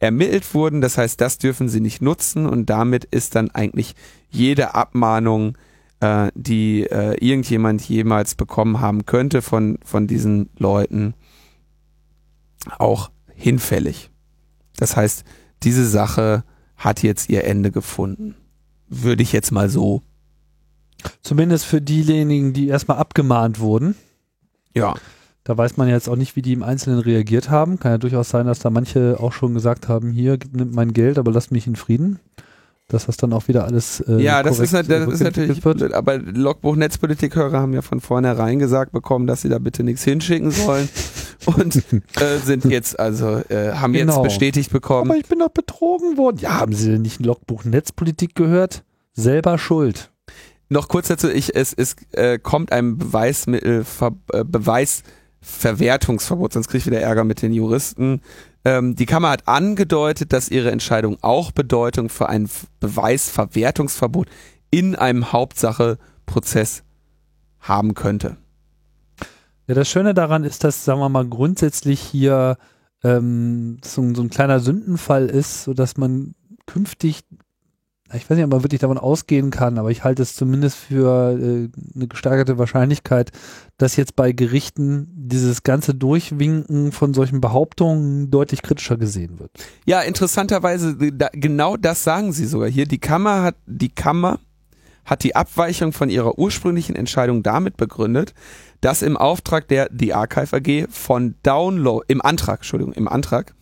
ermittelt wurden. Das heißt, das dürfen sie nicht nutzen und damit ist dann eigentlich jede Abmahnung äh, die äh, irgendjemand jemals bekommen haben könnte von, von diesen Leuten, auch hinfällig. Das heißt, diese Sache hat jetzt ihr Ende gefunden. Würde ich jetzt mal so. Zumindest für diejenigen, die erstmal abgemahnt wurden. Ja. Da weiß man jetzt auch nicht, wie die im Einzelnen reagiert haben. Kann ja durchaus sein, dass da manche auch schon gesagt haben, hier, nimm mein Geld, aber lass mich in Frieden. Dass das dann auch wieder alles äh, ja, das ist, das ist natürlich wird. aber Logbuch Netzpolitik-Hörer haben ja von vornherein gesagt bekommen, dass sie da bitte nichts hinschicken sollen *laughs* und äh, sind jetzt also äh, haben Genau. jetzt bestätigt bekommen. Aber ich bin doch betrogen worden. Ja, haben Sie denn nicht ein Logbuch Netzpolitik gehört? Selber schuld. Noch kurz dazu, ich, es, es äh, kommt ein Beweismittel, Ver, äh, Beweis, Verwertungsverbot, sonst kriege ich wieder Ärger mit den Juristen. Ähm, die Kammer hat angedeutet, dass ihre Entscheidung auch Bedeutung für ein Beweisverwertungsverbot in einem Hauptsacheprozess haben könnte. Ja, das Schöne daran ist, dass, sagen wir mal, grundsätzlich hier ähm, so, so ein kleiner Sündenfall ist, sodass man künftig ich weiß nicht, ob man wirklich davon ausgehen kann, aber ich halte es zumindest für äh, eine gesteigerte Wahrscheinlichkeit, dass jetzt bei Gerichten dieses ganze Durchwinken von solchen Behauptungen deutlich kritischer gesehen wird. Ja, interessanterweise, da, genau das sagen sie sogar hier. Die Kammer hat, die Kammer hat die Abweichung von ihrer ursprünglichen Entscheidung damit begründet, dass im Auftrag der die Archive AG von Download, im Antrag, Entschuldigung, im Antrag,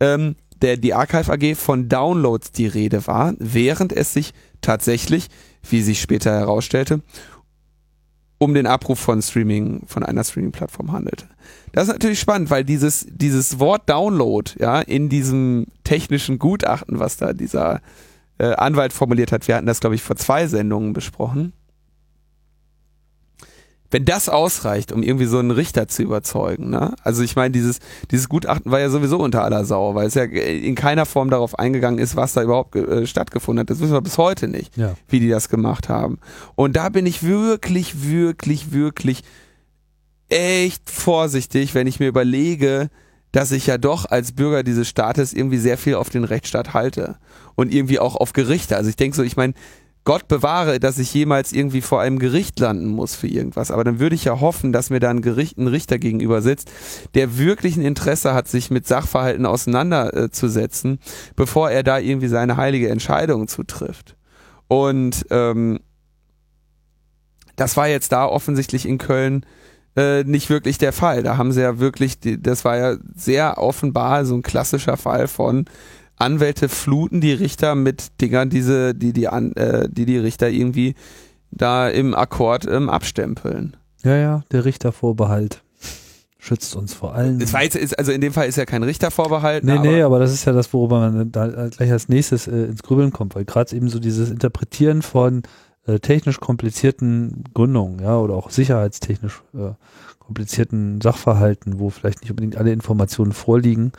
ähm, der die Archive AG von Downloads die Rede war, während es sich tatsächlich, wie sich später herausstellte, um den Abruf von Streaming, von einer Streaming-Plattform handelte. Das ist natürlich spannend, weil dieses, dieses Wort Download, ja, in diesem technischen Gutachten, was da dieser äh, Anwalt formuliert hat, wir hatten das, glaube ich, vor zwei Sendungen besprochen, wenn das ausreicht, um irgendwie so einen Richter zu überzeugen, ne? Also ich meine, dieses, dieses Gutachten war ja sowieso unter aller Sau, weil es ja in keiner Form darauf eingegangen ist, was da überhaupt äh, stattgefunden hat. Das wissen wir bis heute nicht, Ja. wie die das gemacht haben. Und da bin ich wirklich, wirklich, wirklich echt vorsichtig, wenn ich mir überlege, dass ich ja doch als Bürger dieses Staates irgendwie sehr viel auf den Rechtsstaat halte und irgendwie auch auf Gerichte. Also ich denke so, ich meine, Gott bewahre, dass ich jemals irgendwie vor einem Gericht landen muss für irgendwas. Aber dann würde ich ja hoffen, dass mir da ein, Gericht, ein Richter gegenüber sitzt, der wirklich ein Interesse hat, sich mit Sachverhalten auseinanderzusetzen, bevor er da irgendwie seine heilige Entscheidung zutrifft. Und ähm, das war jetzt da offensichtlich in Köln äh, nicht wirklich der Fall. Da haben sie ja wirklich, das war ja sehr offenbar so ein klassischer Fall von Anwälte fluten die Richter mit Dingern, diese, die die, an, äh, die, die Richter irgendwie da im Akkord ähm, abstempeln. Ja, ja, der Richtervorbehalt schützt uns vor allen. Es war jetzt, ist, also in dem Fall ist ja kein Richtervorbehalt. Nee, aber, nee, aber das ist ja das, worüber man da gleich als nächstes äh, ins Grübeln kommt, weil gerade eben so dieses Interpretieren von äh, technisch komplizierten Gründungen, ja, oder auch sicherheitstechnisch äh, komplizierten Sachverhalten, wo vielleicht nicht unbedingt alle Informationen vorliegen,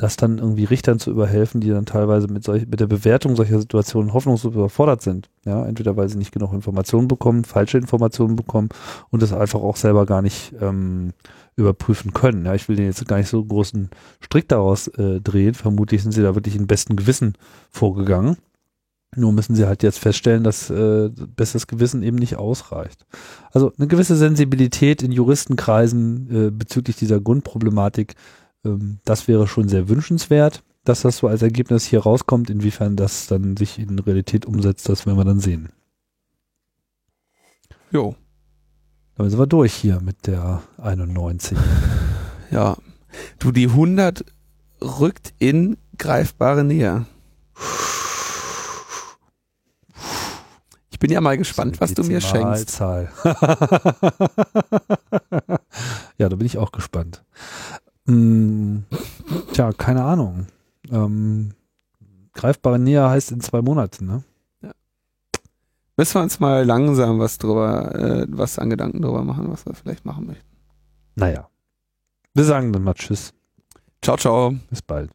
das dann irgendwie Richtern zu überhelfen, die dann teilweise mit, solch, mit der Bewertung solcher Situationen hoffnungslos überfordert sind. Ja, entweder weil sie nicht genug Informationen bekommen, falsche Informationen bekommen und das einfach auch selber gar nicht ähm, überprüfen können. Ja, ich will den jetzt gar nicht so großen Strick daraus äh, drehen. Vermutlich sind sie da wirklich im besten Gewissen vorgegangen. Nur müssen sie halt jetzt feststellen, dass äh, bestes Gewissen eben nicht ausreicht. Also eine gewisse Sensibilität in Juristenkreisen äh, bezüglich dieser Grundproblematik das wäre schon sehr wünschenswert, dass das so als Ergebnis hier rauskommt. Inwiefern das dann sich in Realität umsetzt, das werden wir dann sehen. Jo, Damit sind wir durch hier mit der 91. *laughs* ja. Du, die 100 rückt in greifbare Nähe. Ich bin ja mal gespannt, was du mir schenkst. Zahl. *laughs* ja, da bin ich auch gespannt. Hm, tja, keine Ahnung. Ähm, greifbare Nähe heißt in zwei Monaten, ne? Müssen wir uns mal langsam was drüber, äh, was an Gedanken drüber machen, was wir vielleicht machen möchten. Naja. Wir sagen dann mal Tschüss. Ciao, ciao. Bis bald.